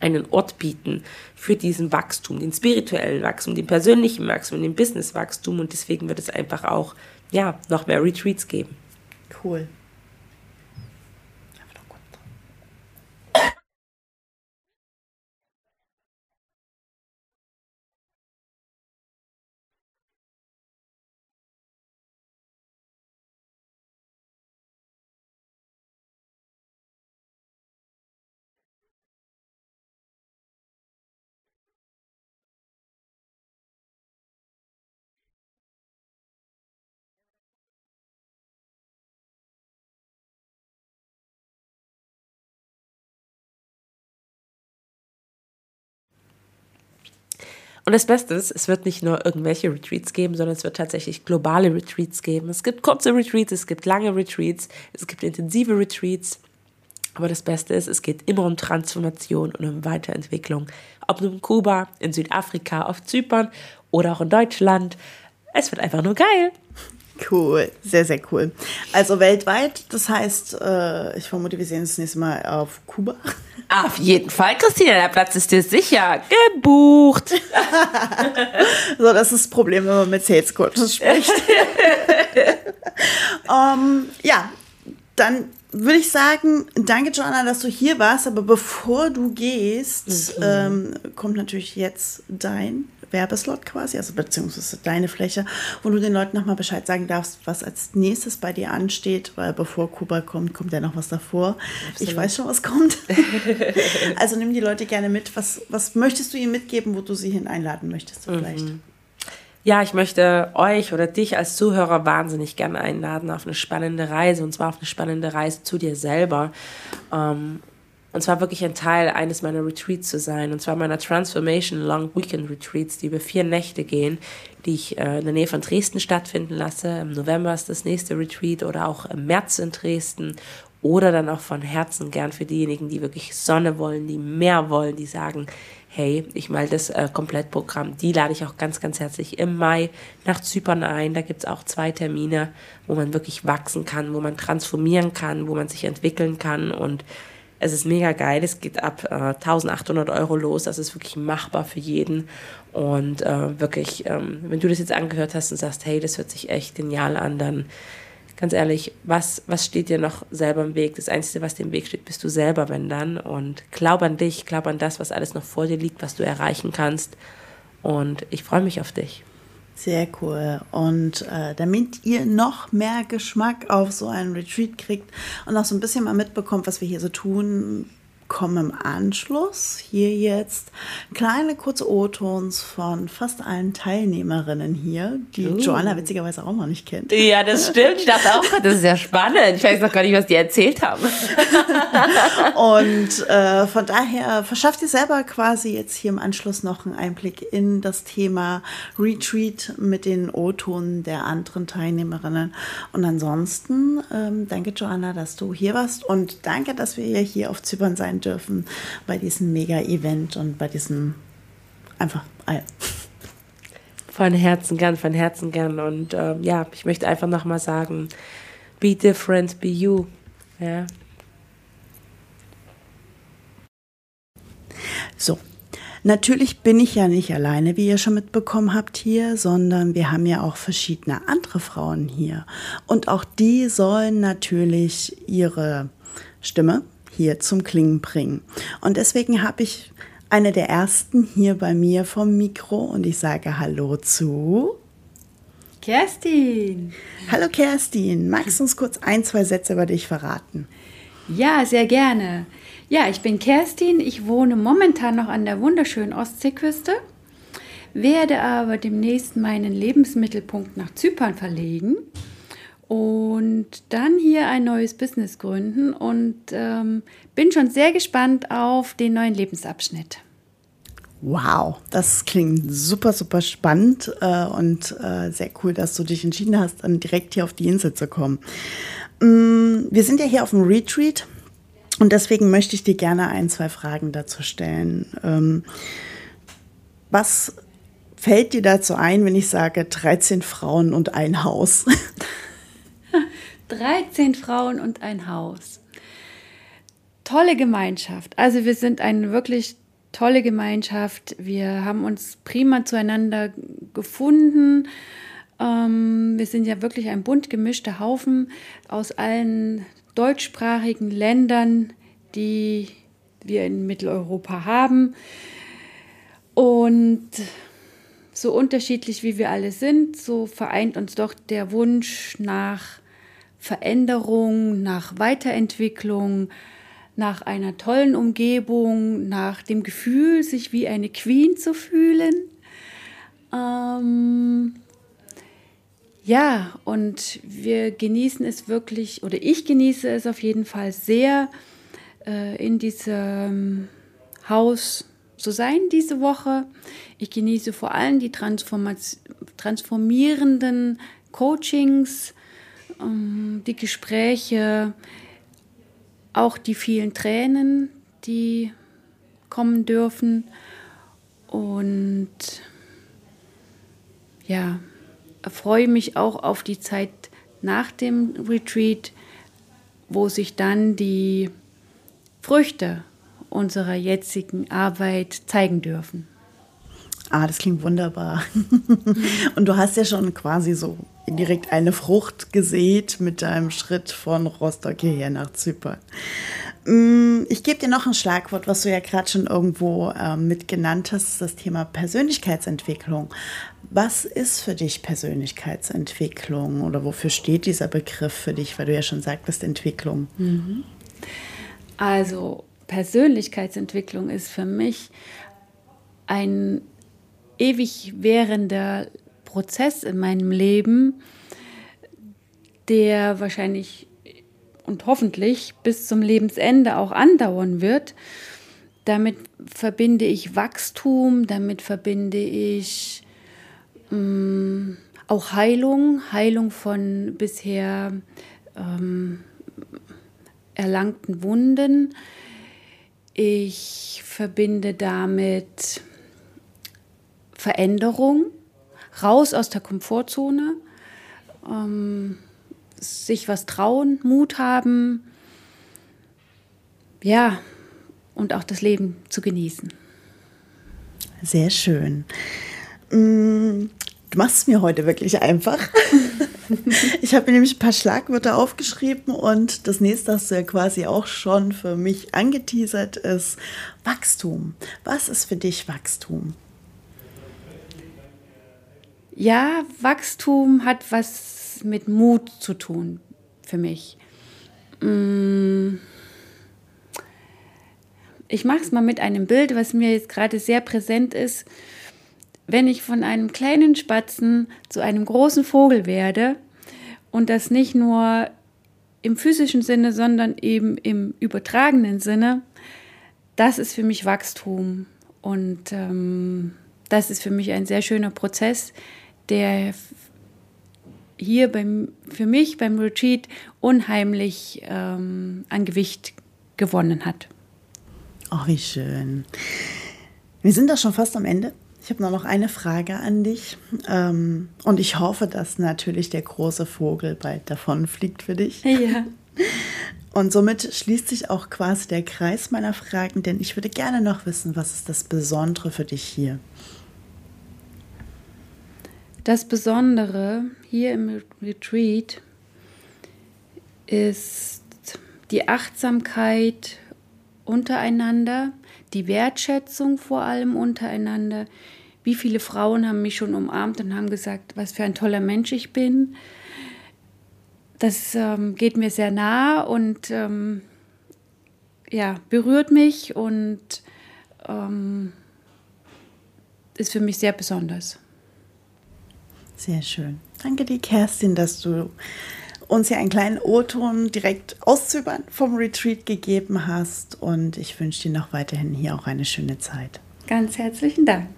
einen Ort bieten für diesen Wachstum, den spirituellen Wachstum, den persönlichen Wachstum, den Businesswachstum. Und deswegen wird es einfach auch, ja, noch mehr Retreats geben. Cool. Und das Beste ist, es wird nicht nur irgendwelche Retreats geben, sondern es wird tatsächlich globale Retreats geben. Es gibt kurze Retreats, es gibt lange Retreats, es gibt intensive Retreats. Aber das Beste ist, es geht immer um Transformation und um Weiterentwicklung. Ob nun in Kuba, in Südafrika, auf Zypern oder auch in Deutschland. Es wird einfach nur geil. Cool, sehr, sehr cool. Also weltweit, das heißt, äh, ich vermute, wir sehen uns das nächste Mal auf Kuba. Auf jeden Fall, Christina, der Platz ist dir sicher gebucht. so, das ist das Problem, wenn man mit Sales Coaches spricht. um, ähm, ja, dann würde ich sagen, danke Joanna, dass du hier warst, aber bevor du gehst, mhm. ähm, kommt natürlich jetzt dein Werbeslot quasi, also beziehungsweise deine Fläche, wo du den Leuten nochmal Bescheid sagen darfst, was als nächstes bei dir ansteht, weil bevor Kuba kommt, kommt ja noch was davor. Absolut. Ich weiß schon, was kommt. also nimm die Leute gerne mit. Was, was möchtest du ihnen mitgeben, wo du sie hin einladen möchtest mhm. vielleicht? Ja, ich möchte euch oder dich als Zuhörer wahnsinnig gerne einladen auf eine spannende Reise und zwar auf eine spannende Reise zu dir selber. Ähm, und zwar wirklich ein Teil eines meiner Retreats zu sein. Und zwar meiner Transformation Long Weekend Retreats, die über vier Nächte gehen, die ich äh, in der Nähe von Dresden stattfinden lasse. Im November ist das nächste Retreat oder auch im März in Dresden. Oder dann auch von Herzen gern für diejenigen, die wirklich Sonne wollen, die mehr wollen, die sagen, hey, ich mal das äh, Komplettprogramm, die lade ich auch ganz, ganz herzlich im Mai nach Zypern ein. Da gibt's auch zwei Termine, wo man wirklich wachsen kann, wo man transformieren kann, wo man sich entwickeln kann und es ist mega geil. Es geht ab äh, 1800 Euro los. Das ist wirklich machbar für jeden. Und äh, wirklich, ähm, wenn du das jetzt angehört hast und sagst, hey, das hört sich echt genial an, dann ganz ehrlich, was, was steht dir noch selber im Weg? Das Einzige, was dir im Weg steht, bist du selber, wenn dann. Und glaub an dich, glaub an das, was alles noch vor dir liegt, was du erreichen kannst. Und ich freue mich auf dich. Sehr cool. Und äh, damit ihr noch mehr Geschmack auf so einen Retreat kriegt und auch so ein bisschen mal mitbekommt, was wir hier so tun, kommen im Anschluss hier jetzt kleine kurze O-Tons von fast allen Teilnehmerinnen hier, die uh. Joanna witzigerweise auch noch nicht kennt. Ja, das stimmt. Ich dachte auch, das ist ja spannend. Ich weiß noch gar nicht, was die erzählt haben. Und äh, von daher verschafft ihr selber quasi jetzt hier im Anschluss noch einen Einblick in das Thema Retreat mit den O-Tonen der anderen Teilnehmerinnen. Und ansonsten ähm, danke, Joanna, dass du hier warst und danke, dass wir hier auf Zypern sein dürfen bei diesem Mega-Event und bei diesem einfach. Äh, von Herzen gern, von Herzen gern. Und äh, ja, ich möchte einfach nochmal sagen, be different, be you. Ja. So, Natürlich bin ich ja nicht alleine, wie ihr schon mitbekommen habt hier, sondern wir haben ja auch verschiedene andere Frauen hier. Und auch die sollen natürlich ihre Stimme hier zum Klingen bringen. Und deswegen habe ich eine der ersten hier bei mir vom Mikro und ich sage Hallo zu. Kerstin. Hallo Kerstin, magst du uns kurz ein, zwei Sätze über dich verraten? Ja, sehr gerne. Ja, ich bin Kerstin. Ich wohne momentan noch an der wunderschönen Ostseeküste, werde aber demnächst meinen Lebensmittelpunkt nach Zypern verlegen und dann hier ein neues Business gründen und ähm, bin schon sehr gespannt auf den neuen Lebensabschnitt. Wow, das klingt super, super spannend äh, und äh, sehr cool, dass du dich entschieden hast, dann direkt hier auf die Insel zu kommen. Mm, wir sind ja hier auf dem Retreat und deswegen möchte ich dir gerne ein, zwei Fragen dazu stellen. Ähm, was fällt dir dazu ein, wenn ich sage 13 Frauen und ein Haus? 13 Frauen und ein Haus. Tolle Gemeinschaft. Also wir sind eine wirklich tolle Gemeinschaft. Wir haben uns prima zueinander gefunden. Ähm, wir sind ja wirklich ein bunt gemischter Haufen aus allen deutschsprachigen Ländern, die wir in Mitteleuropa haben. Und so unterschiedlich wie wir alle sind, so vereint uns doch der Wunsch nach Veränderung, nach Weiterentwicklung, nach einer tollen Umgebung, nach dem Gefühl, sich wie eine Queen zu fühlen. Ähm, ja, und wir genießen es wirklich, oder ich genieße es auf jeden Fall sehr, äh, in diesem Haus zu sein diese Woche. Ich genieße vor allem die transformierenden Coachings, die Gespräche, auch die vielen Tränen, die kommen dürfen. Und ja, freue mich auch auf die Zeit nach dem Retreat, wo sich dann die Früchte unserer jetzigen Arbeit zeigen dürfen. Ah, das klingt wunderbar. Und du hast ja schon quasi so direkt eine Frucht gesät mit deinem Schritt von Rostock hierher nach Zypern. Mm, ich gebe dir noch ein Schlagwort, was du ja gerade schon irgendwo äh, mit genannt hast, das Thema Persönlichkeitsentwicklung. Was ist für dich Persönlichkeitsentwicklung oder wofür steht dieser Begriff für dich, weil du ja schon sagtest Entwicklung? Mhm. Also Persönlichkeitsentwicklung ist für mich ein ewig währender Prozess in meinem Leben, der wahrscheinlich und hoffentlich bis zum Lebensende auch andauern wird. Damit verbinde ich Wachstum, damit verbinde ich mh, mm, auch Heilung, Heilung von bisher ähm, erlangten Wunden. Ich verbinde damit Veränderung, raus aus der Komfortzone, ähm, sich was trauen, Mut haben, ja, und auch das Leben zu genießen. Sehr schön. Mm, du machst es mir heute wirklich einfach. ich habe mir nämlich ein paar Schlagwörter aufgeschrieben und das nächste hast du ja quasi auch schon für mich angeteasert, ist Wachstum. Was ist für dich Wachstum? Ja, Wachstum hat was mit Mut zu tun für mich. Mm. ich mache es mal mit einem Bild, was mir jetzt gerade sehr präsent ist. Wenn ich von einem kleinen Spatzen zu einem großen Vogel werde und das nicht nur im physischen Sinne, sondern eben im übertragenen Sinne, das ist für mich Wachstum. Und ähm, das ist für mich ein sehr schöner Prozess, der hier beim, für mich beim Retreat unheimlich ähm, an Gewicht gewonnen hat. Ach, wie schön. Wir sind da schon fast am Ende. Ich habe nur noch eine Frage an dich. Ähm, und ich hoffe, dass natürlich der große Vogel bald davon fliegt für dich. Ja. Und somit schließt sich auch quasi der Kreis meiner Fragen, denn ich würde gerne noch wissen, was ist das Besondere für dich hier? Das Besondere hier im Retreat ist die Achtsamkeit untereinander, die Wertschätzung vor allem untereinander. Wie viele Frauen haben mich schon umarmt und haben gesagt, was für ein toller Mensch ich bin. Das ähm, geht mir sehr nah und ähm, ja, berührt mich und ähm, ist für mich sehr besonders. Sehr schön. Danke dir, Kerstin, dass du uns hier einen kleinen O-Ton direkt aus Zypern vom Retreat gegeben hast. Und ich wünsche dir noch weiterhin hier auch eine schöne Zeit. Ganz herzlichen Dank.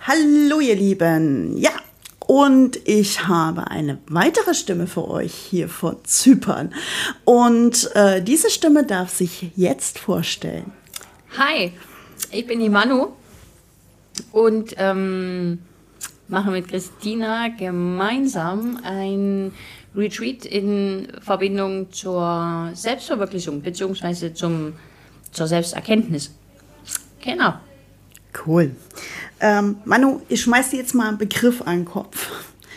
Hallo, ihr Lieben. Ja, und ich habe eine weitere Stimme für euch hier von Zypern. Und äh, diese Stimme darf sich jetzt vorstellen. Hi, ich bin die Manu und ähm, mache mit Christina gemeinsam ein Retreat in Verbindung zur Selbstverwirklichung bzw. zur Selbsterkenntnis. Genau. Cool. Ähm, Manu, ich schmeiß dir jetzt mal einen Begriff an den Kopf.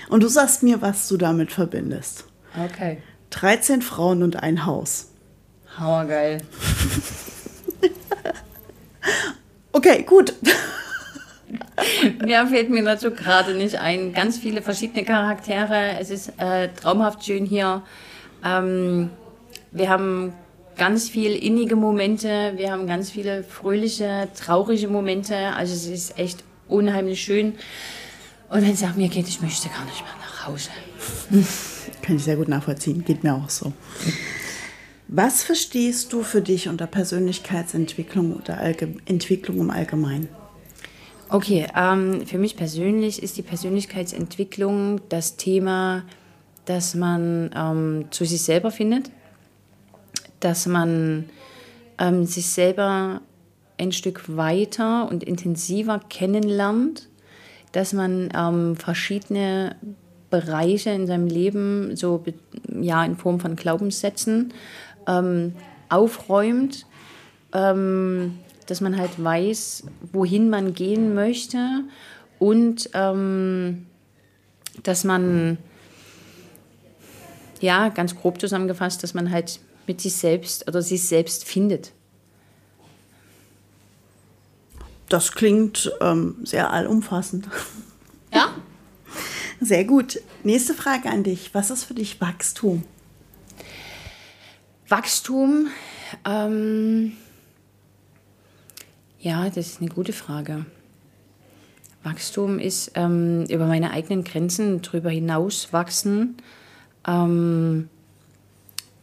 Und du sagst mir, was du damit verbindest. Okay. 13 Frauen und ein Haus. Hammergeil. okay, gut. Mehr fällt mir dazu gerade nicht ein. Ganz viele verschiedene Charaktere. Es ist äh, traumhaft schön hier. Ähm, wir haben ganz viel innige Momente. Wir haben ganz viele fröhliche, traurige Momente. Also es ist echt unheimlich schön. Und wenn es nach mir geht, ich möchte gar nicht mehr nach Hause. Kann ich sehr gut nachvollziehen. Geht mir auch so. Was verstehst du für dich unter Persönlichkeitsentwicklung oder Allge Entwicklung im Allgemeinen? Okay, ähm, für mich persönlich ist die Persönlichkeitsentwicklung das Thema, dass man ähm, zu sich selber findet, dass man ähm, sich selber ein Stück weiter und intensiver kennenlernt, dass man ähm, verschiedene Bereiche in seinem Leben so ja in Form von Glaubenssätzen ähm, aufräumt ähm, dass man halt weiß, wohin man gehen möchte und ähm, dass man, ja, ganz grob zusammengefasst, dass man halt mit sich selbst oder sich selbst findet. Das klingt ähm, sehr allumfassend. Ja? Sehr gut. Nächste Frage an dich. Was ist für dich Wachstum? Wachstum, ähm, ja, das ist eine gute Frage. Wachstum ist ähm, über meine eigenen Grenzen drüber hinaus wachsen. Ähm,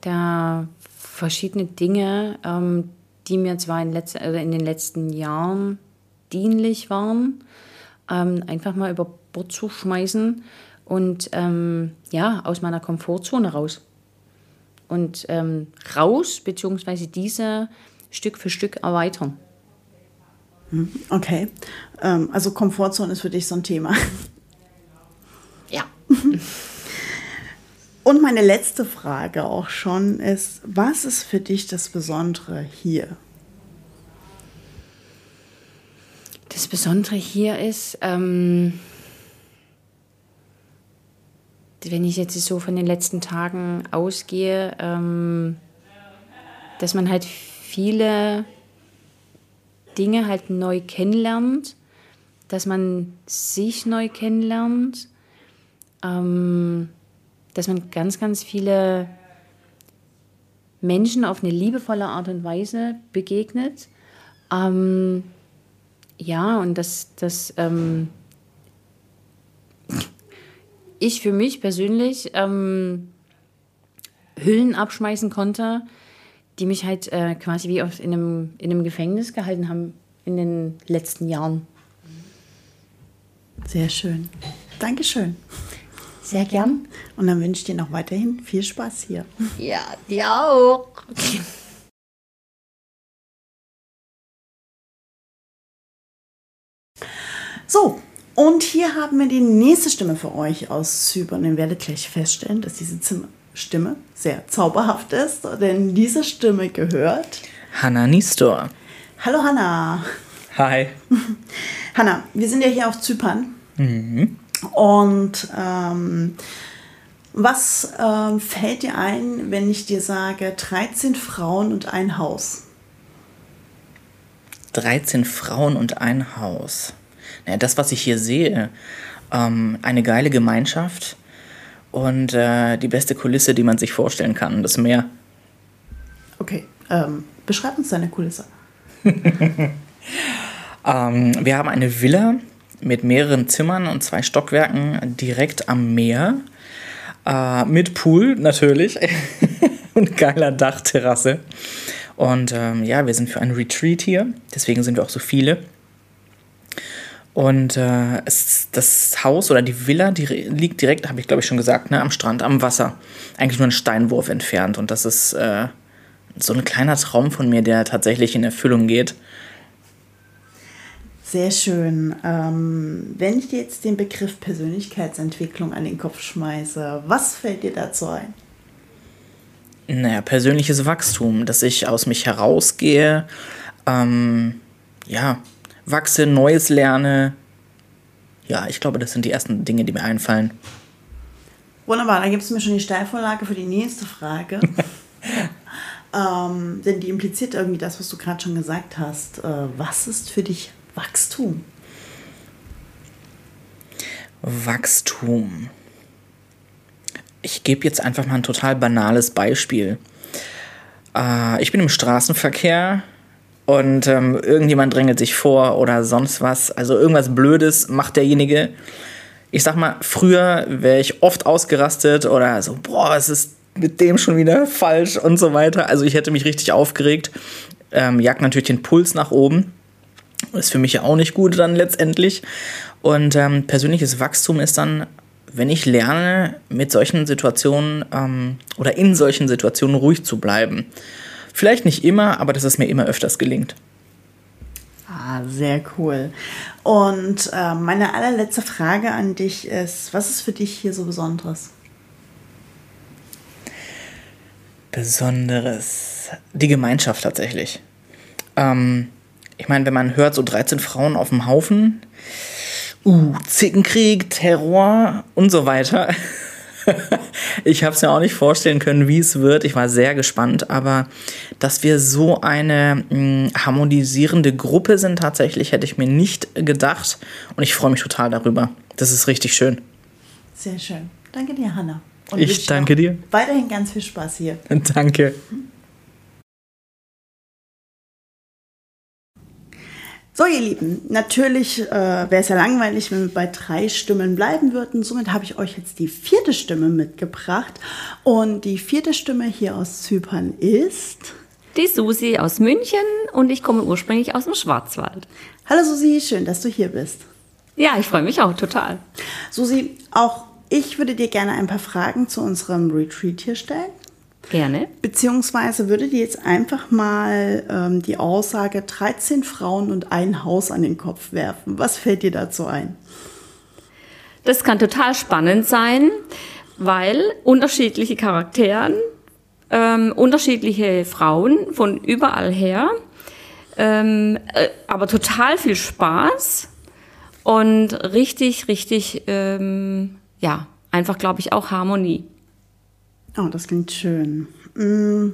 da verschiedene Dinge, ähm, die mir zwar in, letz also in, den letzten Jahren dienlich waren, ähm, einfach mal über Bord zu schmeißen und ähm, ja, aus meiner Komfortzone raus. Und ähm, raus, beziehungsweise diese Stück für Stück erweitern. Hm, okay. Ähm, also Komfortzone ist für dich so ein Thema. Ja. Und meine letzte Frage auch schon ist, was ist für dich das Besondere hier? Das Besondere hier ist, ähm, wenn ich jetzt so von den letzten Tagen ausgehe, ähm, dass man halt viele Dinge halt neu kennenlernt, dass man sich neu kennenlernt, ähm, dass man ganz, ganz viele Menschen auf eine liebevolle Art und Weise begegnet. Ähm, ja, und das, das ähm, ich für mich persönlich ähm, Hüllen abschmeißen konnte, die mich halt äh, quasi wie in einem, in einem Gefängnis gehalten haben in den letzten Jahren. Sehr schön. Dankeschön. Sehr gern. Und dann wünsche ich dir noch weiterhin viel Spaß hier. Ja, dir auch. So, und hier haben wir die nächste Stimme für euch aus Zypern. Ihr werdet gleich feststellen, dass diese Stimme sehr zauberhaft ist, denn diese Stimme gehört Hanna Nistor. Hallo Hanna. Hi. Hanna, wir sind ja hier auf Zypern. Mhm. Und ähm, was ähm, fällt dir ein, wenn ich dir sage 13 Frauen und ein Haus? 13 Frauen und ein Haus. Naja, das, was ich hier sehe, ähm, eine geile Gemeinschaft und äh, die beste Kulisse, die man sich vorstellen kann, das Meer. Okay, ähm, beschreib uns deine Kulisse. ähm, wir haben eine Villa mit mehreren Zimmern und zwei Stockwerken direkt am Meer. Äh, mit Pool natürlich und geiler Dachterrasse. Und ähm, ja, wir sind für ein Retreat hier, deswegen sind wir auch so viele. Und äh, es, das Haus oder die Villa, die liegt direkt, habe ich glaube ich schon gesagt, ne, am Strand, am Wasser. Eigentlich nur einen Steinwurf entfernt. Und das ist äh, so ein kleiner Traum von mir, der tatsächlich in Erfüllung geht. Sehr schön. Ähm, wenn ich dir jetzt den Begriff Persönlichkeitsentwicklung an den Kopf schmeiße, was fällt dir dazu ein? Naja, persönliches Wachstum, dass ich aus mich herausgehe, ähm, ja, wachse, Neues lerne. Ja, ich glaube, das sind die ersten Dinge, die mir einfallen. Wunderbar, dann gibst du mir schon die Steilvorlage für die nächste Frage. ähm, denn die impliziert irgendwie das, was du gerade schon gesagt hast. Äh, was ist für dich Wachstum? Wachstum. Ich gebe jetzt einfach mal ein total banales Beispiel. Äh, ich bin im Straßenverkehr und ähm, irgendjemand drängelt sich vor oder sonst was. Also irgendwas Blödes macht derjenige. Ich sag mal, früher wäre ich oft ausgerastet oder so, boah, es ist mit dem schon wieder falsch und so weiter. Also ich hätte mich richtig aufgeregt. Ähm, jagt natürlich den Puls nach oben. Ist für mich ja auch nicht gut dann letztendlich. Und ähm, persönliches Wachstum ist dann, wenn ich lerne, mit solchen Situationen ähm, oder in solchen Situationen ruhig zu bleiben. Vielleicht nicht immer, aber dass es mir immer öfters gelingt. Ah, sehr cool. Und äh, meine allerletzte Frage an dich ist, was ist für dich hier so Besonderes? Besonderes. Die Gemeinschaft tatsächlich. Ähm, ich meine, wenn man hört, so 13 Frauen auf dem Haufen, uh, Zickenkrieg, Terror und so weiter. ich habe es mir auch nicht vorstellen können, wie es wird. Ich war sehr gespannt, aber dass wir so eine mh, hm, harmonisierende Gruppe sind, tatsächlich hätte ich mir nicht gedacht. Und ich freue mich total darüber. Das ist richtig schön. Sehr schön. Danke dir, Hanna. Und ich danke dir. Weiterhin ganz viel Spaß hier. Danke. So, ihr Lieben, natürlich äh, wäre es ja langweilig, wenn wir bei drei Stimmen bleiben würden. Somit habe ich euch jetzt die vierte Stimme mitgebracht. Und die vierte Stimme hier aus Zypern ist. Die Susi aus München und ich komme ursprünglich aus dem Schwarzwald. Hallo Susi, schön, dass du hier bist. Ja, ich freue mich auch total. Susi, auch ich würde dir gerne ein paar Fragen zu unserem Retreat hier stellen. Gerne. Beziehungsweise würde dir jetzt einfach mal ähm, die Aussage 13 Frauen und ein Haus an den Kopf werfen. Was fällt dir dazu ein? Das kann total spannend sein, weil unterschiedliche Charakteren, ähm, unterschiedliche Frauen von überall her, ähm, äh, aber total viel Spaß und richtig, richtig, ähm, ja, einfach, glaube ich, auch Harmonie. Oh, das klingt schön. Mm.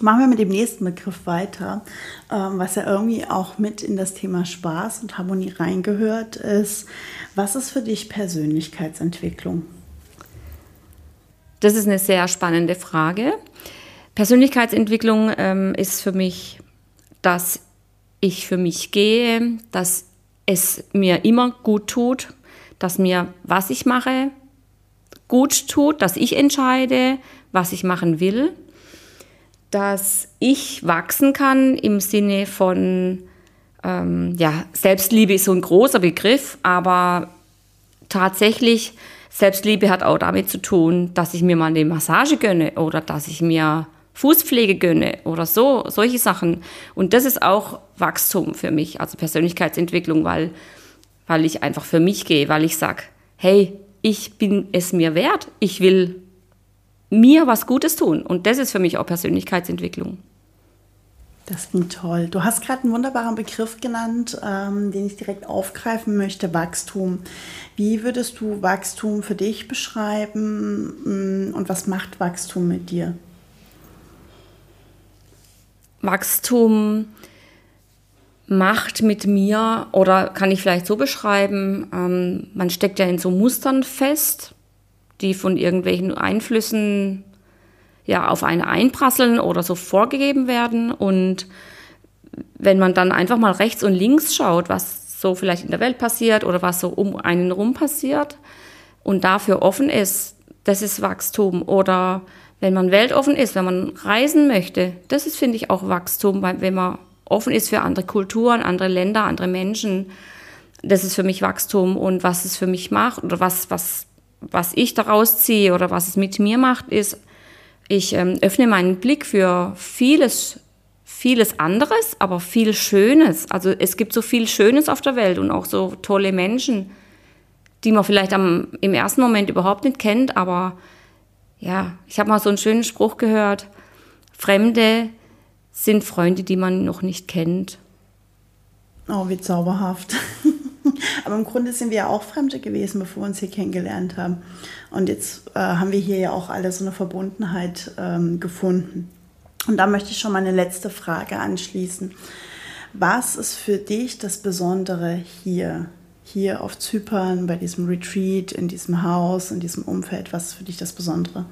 Machen wir mit dem nächsten Begriff weiter, ähm, was ja irgendwie auch mit in das Thema Spaß und Harmonie reingehört, ist, was ist für dich Persönlichkeitsentwicklung? Das ist eine sehr spannende Frage. Persönlichkeitsentwicklung ähm, ist für mich, dass ich für mich gehe, dass es mir immer gut tut, dass mir, was ich mache, gut tut, dass ich entscheide, was ich machen will, dass ich wachsen kann im Sinne von, ähm, ja, Selbstliebe ist so ein großer Begriff, aber tatsächlich, Selbstliebe hat auch damit zu tun, dass ich mir mal eine Massage gönne oder dass ich mir Fußpflege gönne oder so, solche Sachen. Und das ist auch Wachstum für mich, also Persönlichkeitsentwicklung, weil, weil ich einfach für mich gehe, weil ich sage, hey, ich bin es mir wert, ich will mir was Gutes tun. Und das ist für mich auch Persönlichkeitsentwicklung. Das klingt toll. Du hast gerade einen wunderbaren Begriff genannt, ähm, den ich direkt aufgreifen möchte, Wachstum. Wie würdest du Wachstum für dich beschreiben mm, und was macht Wachstum mit dir? Wachstum macht mit mir, oder kann ich vielleicht so beschreiben, ähm, man steckt ja in so Mustern fest, die von irgendwelchen Einflüssen ja auf einen einprasseln oder so vorgegeben werden. Und wenn man dann einfach mal rechts und links schaut, was so vielleicht in der Welt passiert oder was so um einen rum passiert und dafür offen ist, das ist Wachstum. Oder wenn man weltoffen ist, wenn man reisen möchte, das ist, finde ich, auch Wachstum, wenn man offen ist für andere Kulturen, andere Länder, andere Menschen, das ist für mich Wachstum und was es für mich macht oder was, was, was ich daraus ziehe oder was es mit mir macht, ist, ich ähm, öffne meinen Blick für vieles, vieles anderes, aber viel Schönes. Also es gibt so viel Schönes auf der Welt und auch so tolle Menschen, die man vielleicht am, im ersten Moment überhaupt nicht kennt, aber ja, ich habe mal so einen schönen Spruch gehört, Fremde sind Freunde, die man noch nicht kennt. Oh, wie zauberhaft. Aber im Grunde sind wir ja auch Fremde gewesen, bevor wir uns hier kennengelernt haben. Und jetzt äh, haben wir hier ja auch alle so eine Verbundenheit ähm, gefunden. Und da möchte ich schon meine letzte Frage anschließen. Was ist für dich das Besondere hier? Hier auf Zypern, bei diesem Retreat, in diesem Haus, in diesem Umfeld? Was ist für dich das Besondere?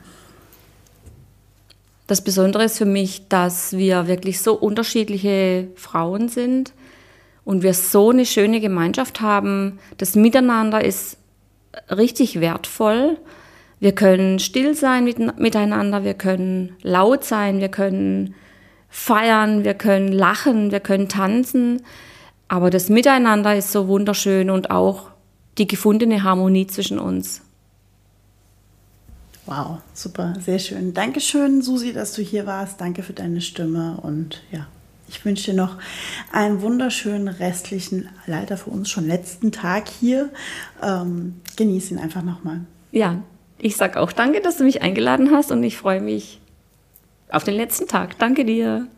Das Besondere ist für mich, dass wir wirklich so unterschiedliche Frauen sind und wir so eine schöne Gemeinschaft haben. Das Miteinander ist richtig wertvoll. Wir können still sein mit, miteinander, wir können laut sein, wir können feiern, wir können lachen, wir können tanzen. Aber das Miteinander ist so wunderschön und auch die gefundene Harmonie zwischen uns. Wow, super, sehr schön. Dankeschön, Susi, dass du hier warst. Danke für deine Stimme und ja, ich wünsche dir noch einen wunderschönen restlichen, leider für uns schon letzten Tag hier. Ähm, genieß ihn einfach nochmal. Ja, ich sag auch danke, dass du mich eingeladen hast und ich freue mich auf den letzten Tag. Danke dir.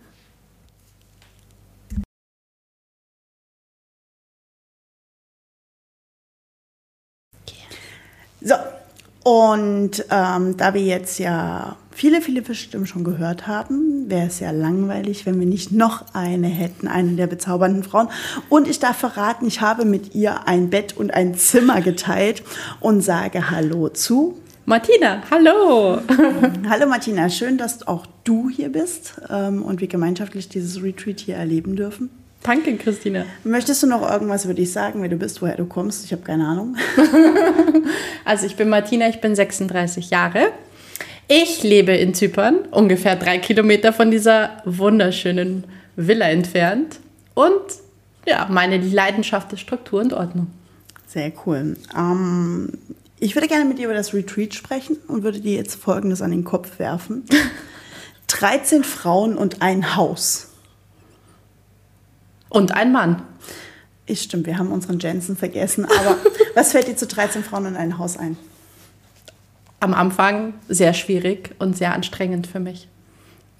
So, und ähm, da wir jetzt ja viele, viele Stimmen schon gehört haben, wäre es ja langweilig, wenn wir nicht noch eine hätten, eine der bezaubernden Frauen. Und ich darf verraten, ich habe mit ihr ein Bett und ein Zimmer geteilt und sage Hallo zu. Martina, hallo. hallo Martina, schön, dass auch du hier bist ähm, und wir gemeinschaftlich dieses Retreat hier erleben dürfen. Danke, Christina. Möchtest du noch irgendwas über dich sagen, wer du bist, woher du kommst? Ich habe keine Ahnung. also ich bin Martina, ich bin 36 Jahre. Ich lebe in Zypern, ungefähr drei Kilometer von dieser wunderschönen Villa entfernt. Und ja, meine Leidenschaft ist Struktur und Ordnung. Sehr cool. Ähm, ich würde gerne mit dir über das Retreat sprechen und würde dir jetzt Folgendes an den Kopf werfen. 13 Frauen und ein Haus. Und ein Mann. Ist stimmt, wir haben unseren Jensen vergessen. Aber was fällt dir zu 13 Frauen in ein Haus ein? Am Anfang sehr schwierig und sehr anstrengend für mich.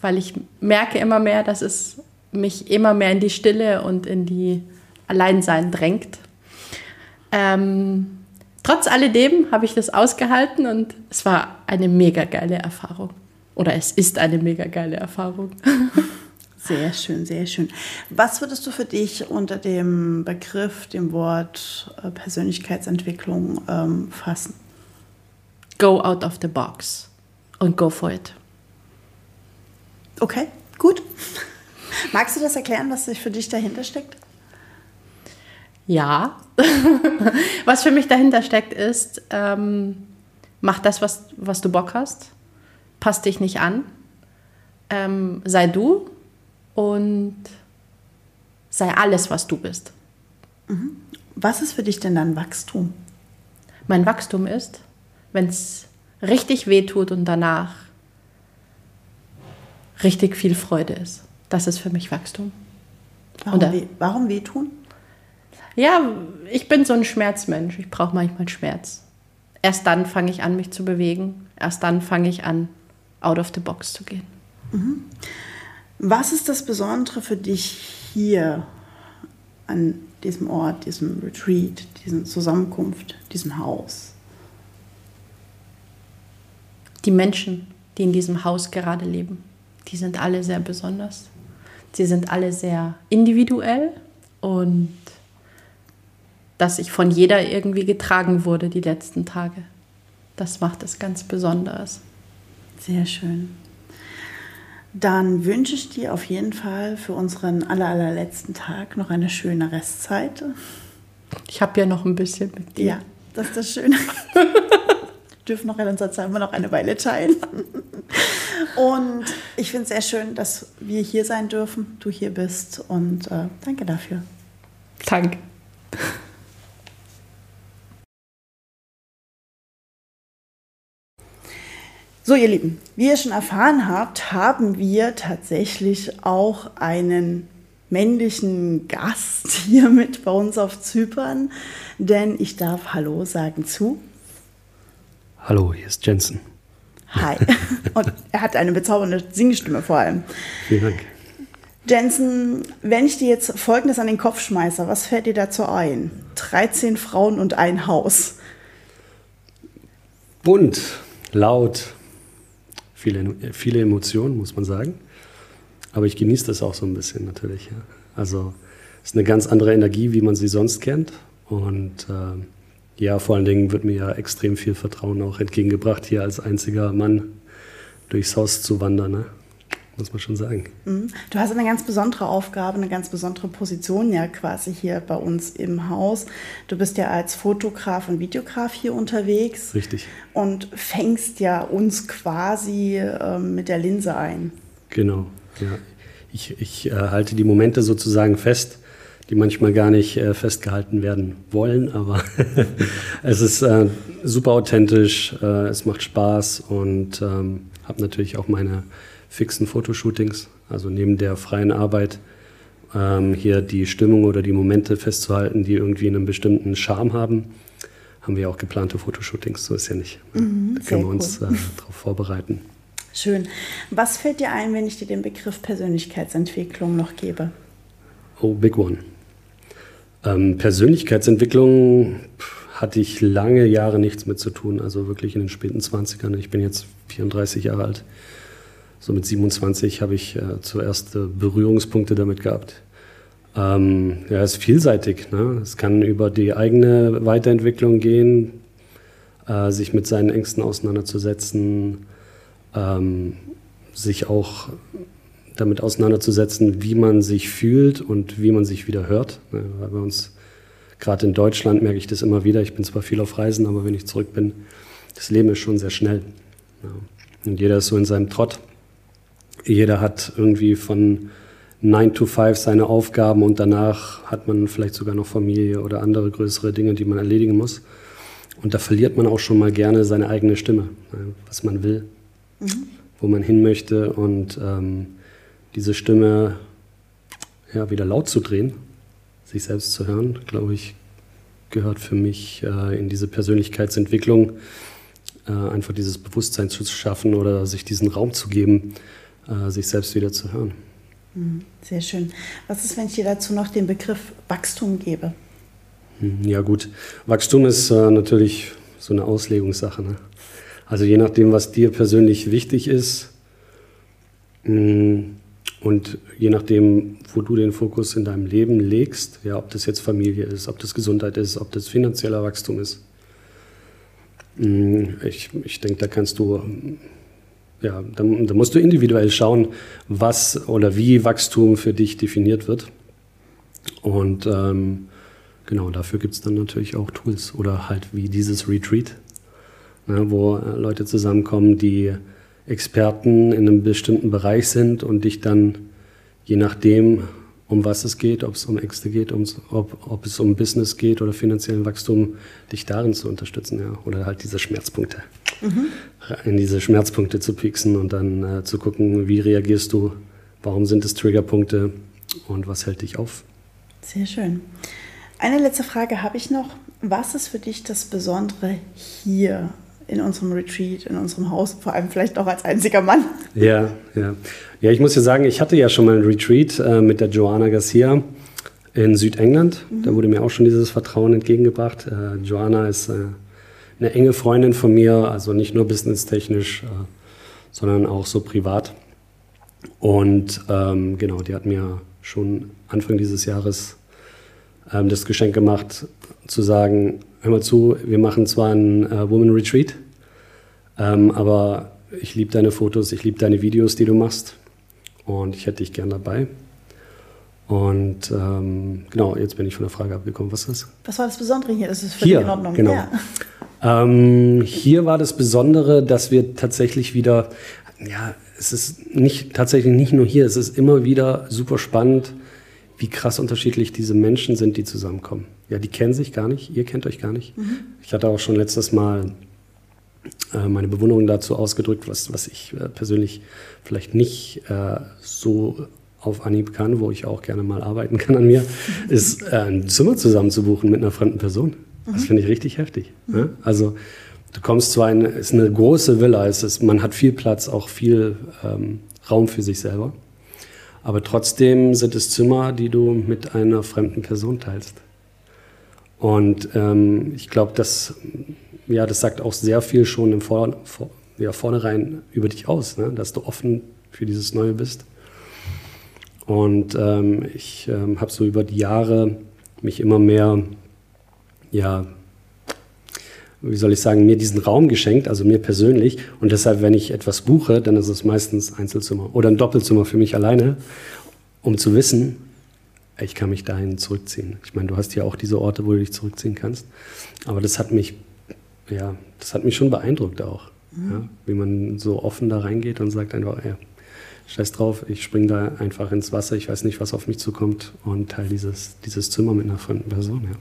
Weil ich merke immer mehr, dass es mich immer mehr in die Stille und in die Alleinsein drängt. Ähm, trotz alledem habe ich das ausgehalten und es war eine mega geile Erfahrung. Oder es ist eine mega geile Erfahrung. Sehr schön, sehr schön. Was würdest du für dich unter dem Begriff, dem Wort äh, Persönlichkeitsentwicklung ähm, fassen? Go out of the box und go for it. Okay, gut. Magst du das erklären, was sich für dich dahinter steckt? Ja. was für mich dahinter steckt, ist, ähm, mach das, was, was du Bock hast. Pass dich nicht an. Ähm, sei du und sei alles, was du bist. Was ist für dich denn dann Wachstum? Mein Wachstum ist, wenn es richtig weh tut und danach richtig viel Freude ist. Das ist für mich Wachstum. Warum, Oder- weh, warum wehtun? Ja, ich bin so ein Schmerzmensch. Ich brauche manchmal Schmerz. Erst dann fange ich an, mich zu bewegen. Erst dann fange ich an, out of the box zu gehen. Was ist das Besondere für dich hier an diesem Ort, diesem Retreat, dieser Zusammenkunft, diesem Haus? Die Menschen, die in diesem Haus gerade leben, die sind alle sehr besonders. Sie sind alle sehr individuell und dass ich von jeder irgendwie getragen wurde die letzten Tage. Das macht es ganz besonders. Sehr schön. Dann wünsche ich dir auf jeden Fall für unseren aller, allerletzten Tag noch eine schöne Restzeit. Ich habe ja noch ein bisschen mit dir. Ja, das ist das Schöne. Wir dürfen noch in unserer Zeit immer noch eine Weile teilen. Und ich finde es sehr schön, dass wir hier sein dürfen, du hier bist und äh, danke dafür. Danke. So, ihr Lieben, wie ihr schon erfahren habt, haben wir tatsächlich auch einen männlichen Gast hier mit bei uns auf Zypern, denn ich darf Hallo sagen zu. Hallo, hier ist Jensen. Hi. Und er hat eine bezaubernde Singstimme vor allem. Vielen Dank. Jensen, wenn ich dir jetzt Folgendes an den Kopf schmeiße, was fällt dir dazu ein? 13 Frauen und ein Haus. Bunt, laut, viele, viele Emotionen, muss man sagen. Aber ich genieße das auch so ein bisschen natürlich. Ja. Also es ist eine ganz andere Energie, wie man sie sonst kennt. Und äh, ja, vor allen Dingen wird mir ja extrem viel Vertrauen auch entgegengebracht, hier als einziger Mann durchs Haus zu wandern. Ne? Muss man schon sagen. Mhm. Du hast eine ganz besondere Aufgabe, eine ganz besondere Position ja quasi hier bei uns im Haus. Du bist ja als Fotograf und Videograf hier unterwegs Richtig. und fängst ja uns quasi ähm, mit der Linse ein. Genau, ja. Ich, ich äh, halte die Momente sozusagen fest, die manchmal gar nicht äh, festgehalten werden wollen, aber es ist äh, super authentisch, äh, es macht Spaß und ähm, habe natürlich auch meine fixen Fotoshootings, also neben der freien Arbeit ähm, hier die Stimmung oder die Momente festzuhalten, die irgendwie einen bestimmten Charme haben, haben wir auch geplante Fotoshootings, so ist ja nicht. da sehr können wir uns cool. äh, darauf vorbereiten. Schön. Was fällt dir ein, wenn ich dir den Begriff Persönlichkeitsentwicklung noch gebe? Oh, big one. Ähm, Persönlichkeitsentwicklung pff, hatte ich lange Jahre nichts mit zu tun, also wirklich in den späten 20ern. Ich bin jetzt 34 Jahre alt. So mit 27 habe ich äh, zuerst äh, Berührungspunkte damit gehabt. Ähm, ja, ist vielseitig. Ne? Es kann über die eigene Weiterentwicklung gehen, äh, sich mit seinen Ängsten auseinanderzusetzen, ähm, sich auch damit auseinanderzusetzen, wie man sich fühlt und wie man sich wieder hört. Ne, Weil bei uns, gerade in Deutschland, merke ich das immer wieder. Ich bin zwar viel auf Reisen, aber wenn ich zurück bin, das Leben ist schon sehr schnell. Ja. Und jeder ist so in seinem Trott. Jeder hat irgendwie von 9 to 5 seine Aufgaben und danach hat man vielleicht sogar noch Familie oder andere größere Dinge, die man erledigen muss. Und da verliert man auch schon mal gerne seine eigene Stimme, was man will, wo man hin möchte. Und ähm, diese Stimme ja, wieder laut zu drehen, sich selbst zu hören, glaube ich, gehört für mich äh, in diese Persönlichkeitsentwicklung, äh, einfach dieses Bewusstsein zu schaffen oder sich diesen Raum zu geben, äh, sich selbst wieder zu hören. Sehr schön. Was ist, wenn ich dir dazu noch den Begriff Wachstum gebe? Hm, Ja gut, Wachstum ist äh, natürlich so eine Auslegungssache. Ne? Also je nachdem, was dir persönlich wichtig ist mh, und je nachdem, wo du den Fokus in deinem Leben legst, ja, ob das jetzt Familie ist, ob das Gesundheit ist, ob das finanzieller Wachstum ist. Mh, Ich, ich denke, da kannst du ja, da, da musst du individuell schauen, was oder wie Wachstum für dich definiert wird. Und ähm, genau, dafür gibt es dann natürlich auch Tools oder halt wie dieses Retreat, ne, wo äh, Leute zusammenkommen, die Experten in einem bestimmten Bereich sind und dich dann, je nachdem, um was es geht, ob es um Ängste geht, um's, ob, ob es um Business geht oder finanziellen Wachstum, dich darin zu unterstützen, ja. Oder halt diese Schmerzpunkte. Mhm. In diese Schmerzpunkte zu pieksen und dann äh, zu gucken, wie reagierst du, warum sind es Triggerpunkte und was hält dich auf. Sehr schön. Eine letzte Frage habe ich noch. Was ist für dich das Besondere hier in unserem Retreat, in unserem Haus, vor allem vielleicht auch als einziger Mann? Ja, ja. Ja, ich muss ja sagen, ich hatte ja schon mal ein Retreat äh, mit der Joanna Garcia in Südengland. Mhm. Da wurde mir auch schon dieses Vertrauen entgegengebracht. Äh, Joanna ist äh, eine enge Freundin von mir, also nicht nur businesstechnisch, äh, sondern auch so privat. Und ähm, genau, die hat mir schon Anfang dieses Jahres ähm, das Geschenk gemacht, zu sagen, hör mal zu, wir machen zwar ein äh, Woman Retreat, ähm, aber ich liebe deine Fotos, ich liebe deine Videos, die du machst und ich hätte dich gern dabei. Und ähm, genau, jetzt bin ich von der Frage abgekommen. Was ist das? Was war das Besondere hier? Ist völlig hier, in Ordnung. Genau. Ja. Ähm, hier war das Besondere, dass wir tatsächlich wieder, ja, es ist nicht tatsächlich nicht nur hier, es ist immer wieder super spannend, wie krass unterschiedlich diese Menschen sind, die zusammenkommen. Ja, die kennen sich gar nicht, ihr kennt euch gar nicht. Mhm. Ich hatte auch schon letztes Mal äh, meine Bewunderung dazu ausgedrückt, was, was ich äh, persönlich vielleicht nicht äh, so auf Anhieb kann, wo ich auch gerne mal arbeiten kann an mir, ist äh, ein Zimmer zusammen zu buchen mit einer fremden Person. Mhm. Das finde ich richtig heftig. Mhm. Ne? Also du kommst zwar in, es ist eine große Villa, es ist, man hat viel Platz, auch viel ähm, Raum für sich selber. Aber trotzdem sind es Zimmer, die du mit einer fremden Person teilst. Und ähm, ich glaube, das, ja, das sagt auch sehr viel schon im Vor vor ja, vornherein über dich aus, ne? dass du offen für dieses Neue bist. Und ähm, ich ähm, habe so über die Jahre mich immer mehr ja, wie soll ich sagen, mir diesen Raum geschenkt, also mir persönlich. Und deshalb, wenn ich etwas buche, dann ist es meistens Einzelzimmer oder ein Doppelzimmer für mich alleine, um zu wissen, ich kann mich dahin zurückziehen. Ich meine, du hast ja auch diese Orte, wo du dich zurückziehen kannst. Aber das hat mich, ja, das hat mich schon beeindruckt auch. Mhm. Ja, wie man so offen da reingeht und sagt einfach, ja, scheiß drauf, ich springe da einfach ins Wasser, ich weiß nicht, was auf mich zukommt und teile dieses, dieses Zimmer mit einer fremden Person. Ja.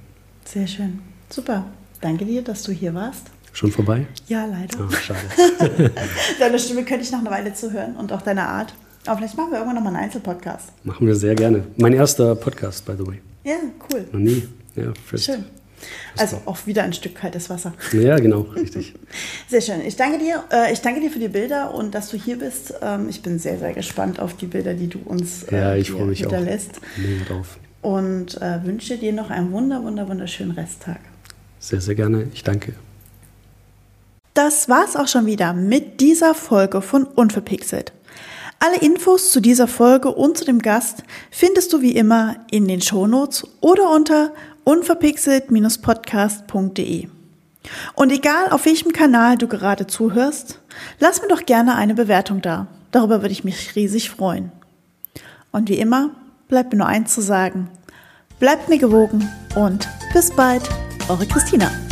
Sehr schön. Super. Danke dir, dass du hier warst. Schon vorbei? Ja, leider. Oh, schade. deine Stimme könnte ich noch eine Weile zuhören und auch deine Art. Aber vielleicht machen wir irgendwann nochmal einen Einzelpodcast. Machen wir sehr gerne. Mein erster Podcast, by the way. Ja, cool. Noch nie. Ja, first. Schön. Also auch wieder ein Stück kaltes Wasser. Ja, genau, richtig. Sehr schön. Ich danke dir. Äh, ich danke dir für die Bilder und dass du hier bist. Ähm, ich bin sehr, sehr gespannt auf die Bilder, die du uns äh, ja, ich freue mich hinterlässt. Auch. drauf. Und äh, wünsche dir noch einen wunder, wunder, wunderschönen Resttag. Sehr, sehr gerne. Ich danke. Das war's auch schon wieder mit dieser Folge von Unverpixelt. Alle Infos zu dieser Folge und zu dem Gast findest du wie immer in den Shownotes oder unter unverpixelt-podcast.de. Und egal auf welchem Kanal du gerade zuhörst, lass mir doch gerne eine Bewertung da. Darüber würde ich mich riesig freuen. Und wie immer, bleibt mir nur eins zu sagen. Bleibt mir gewogen und bis bald. Eure Christina.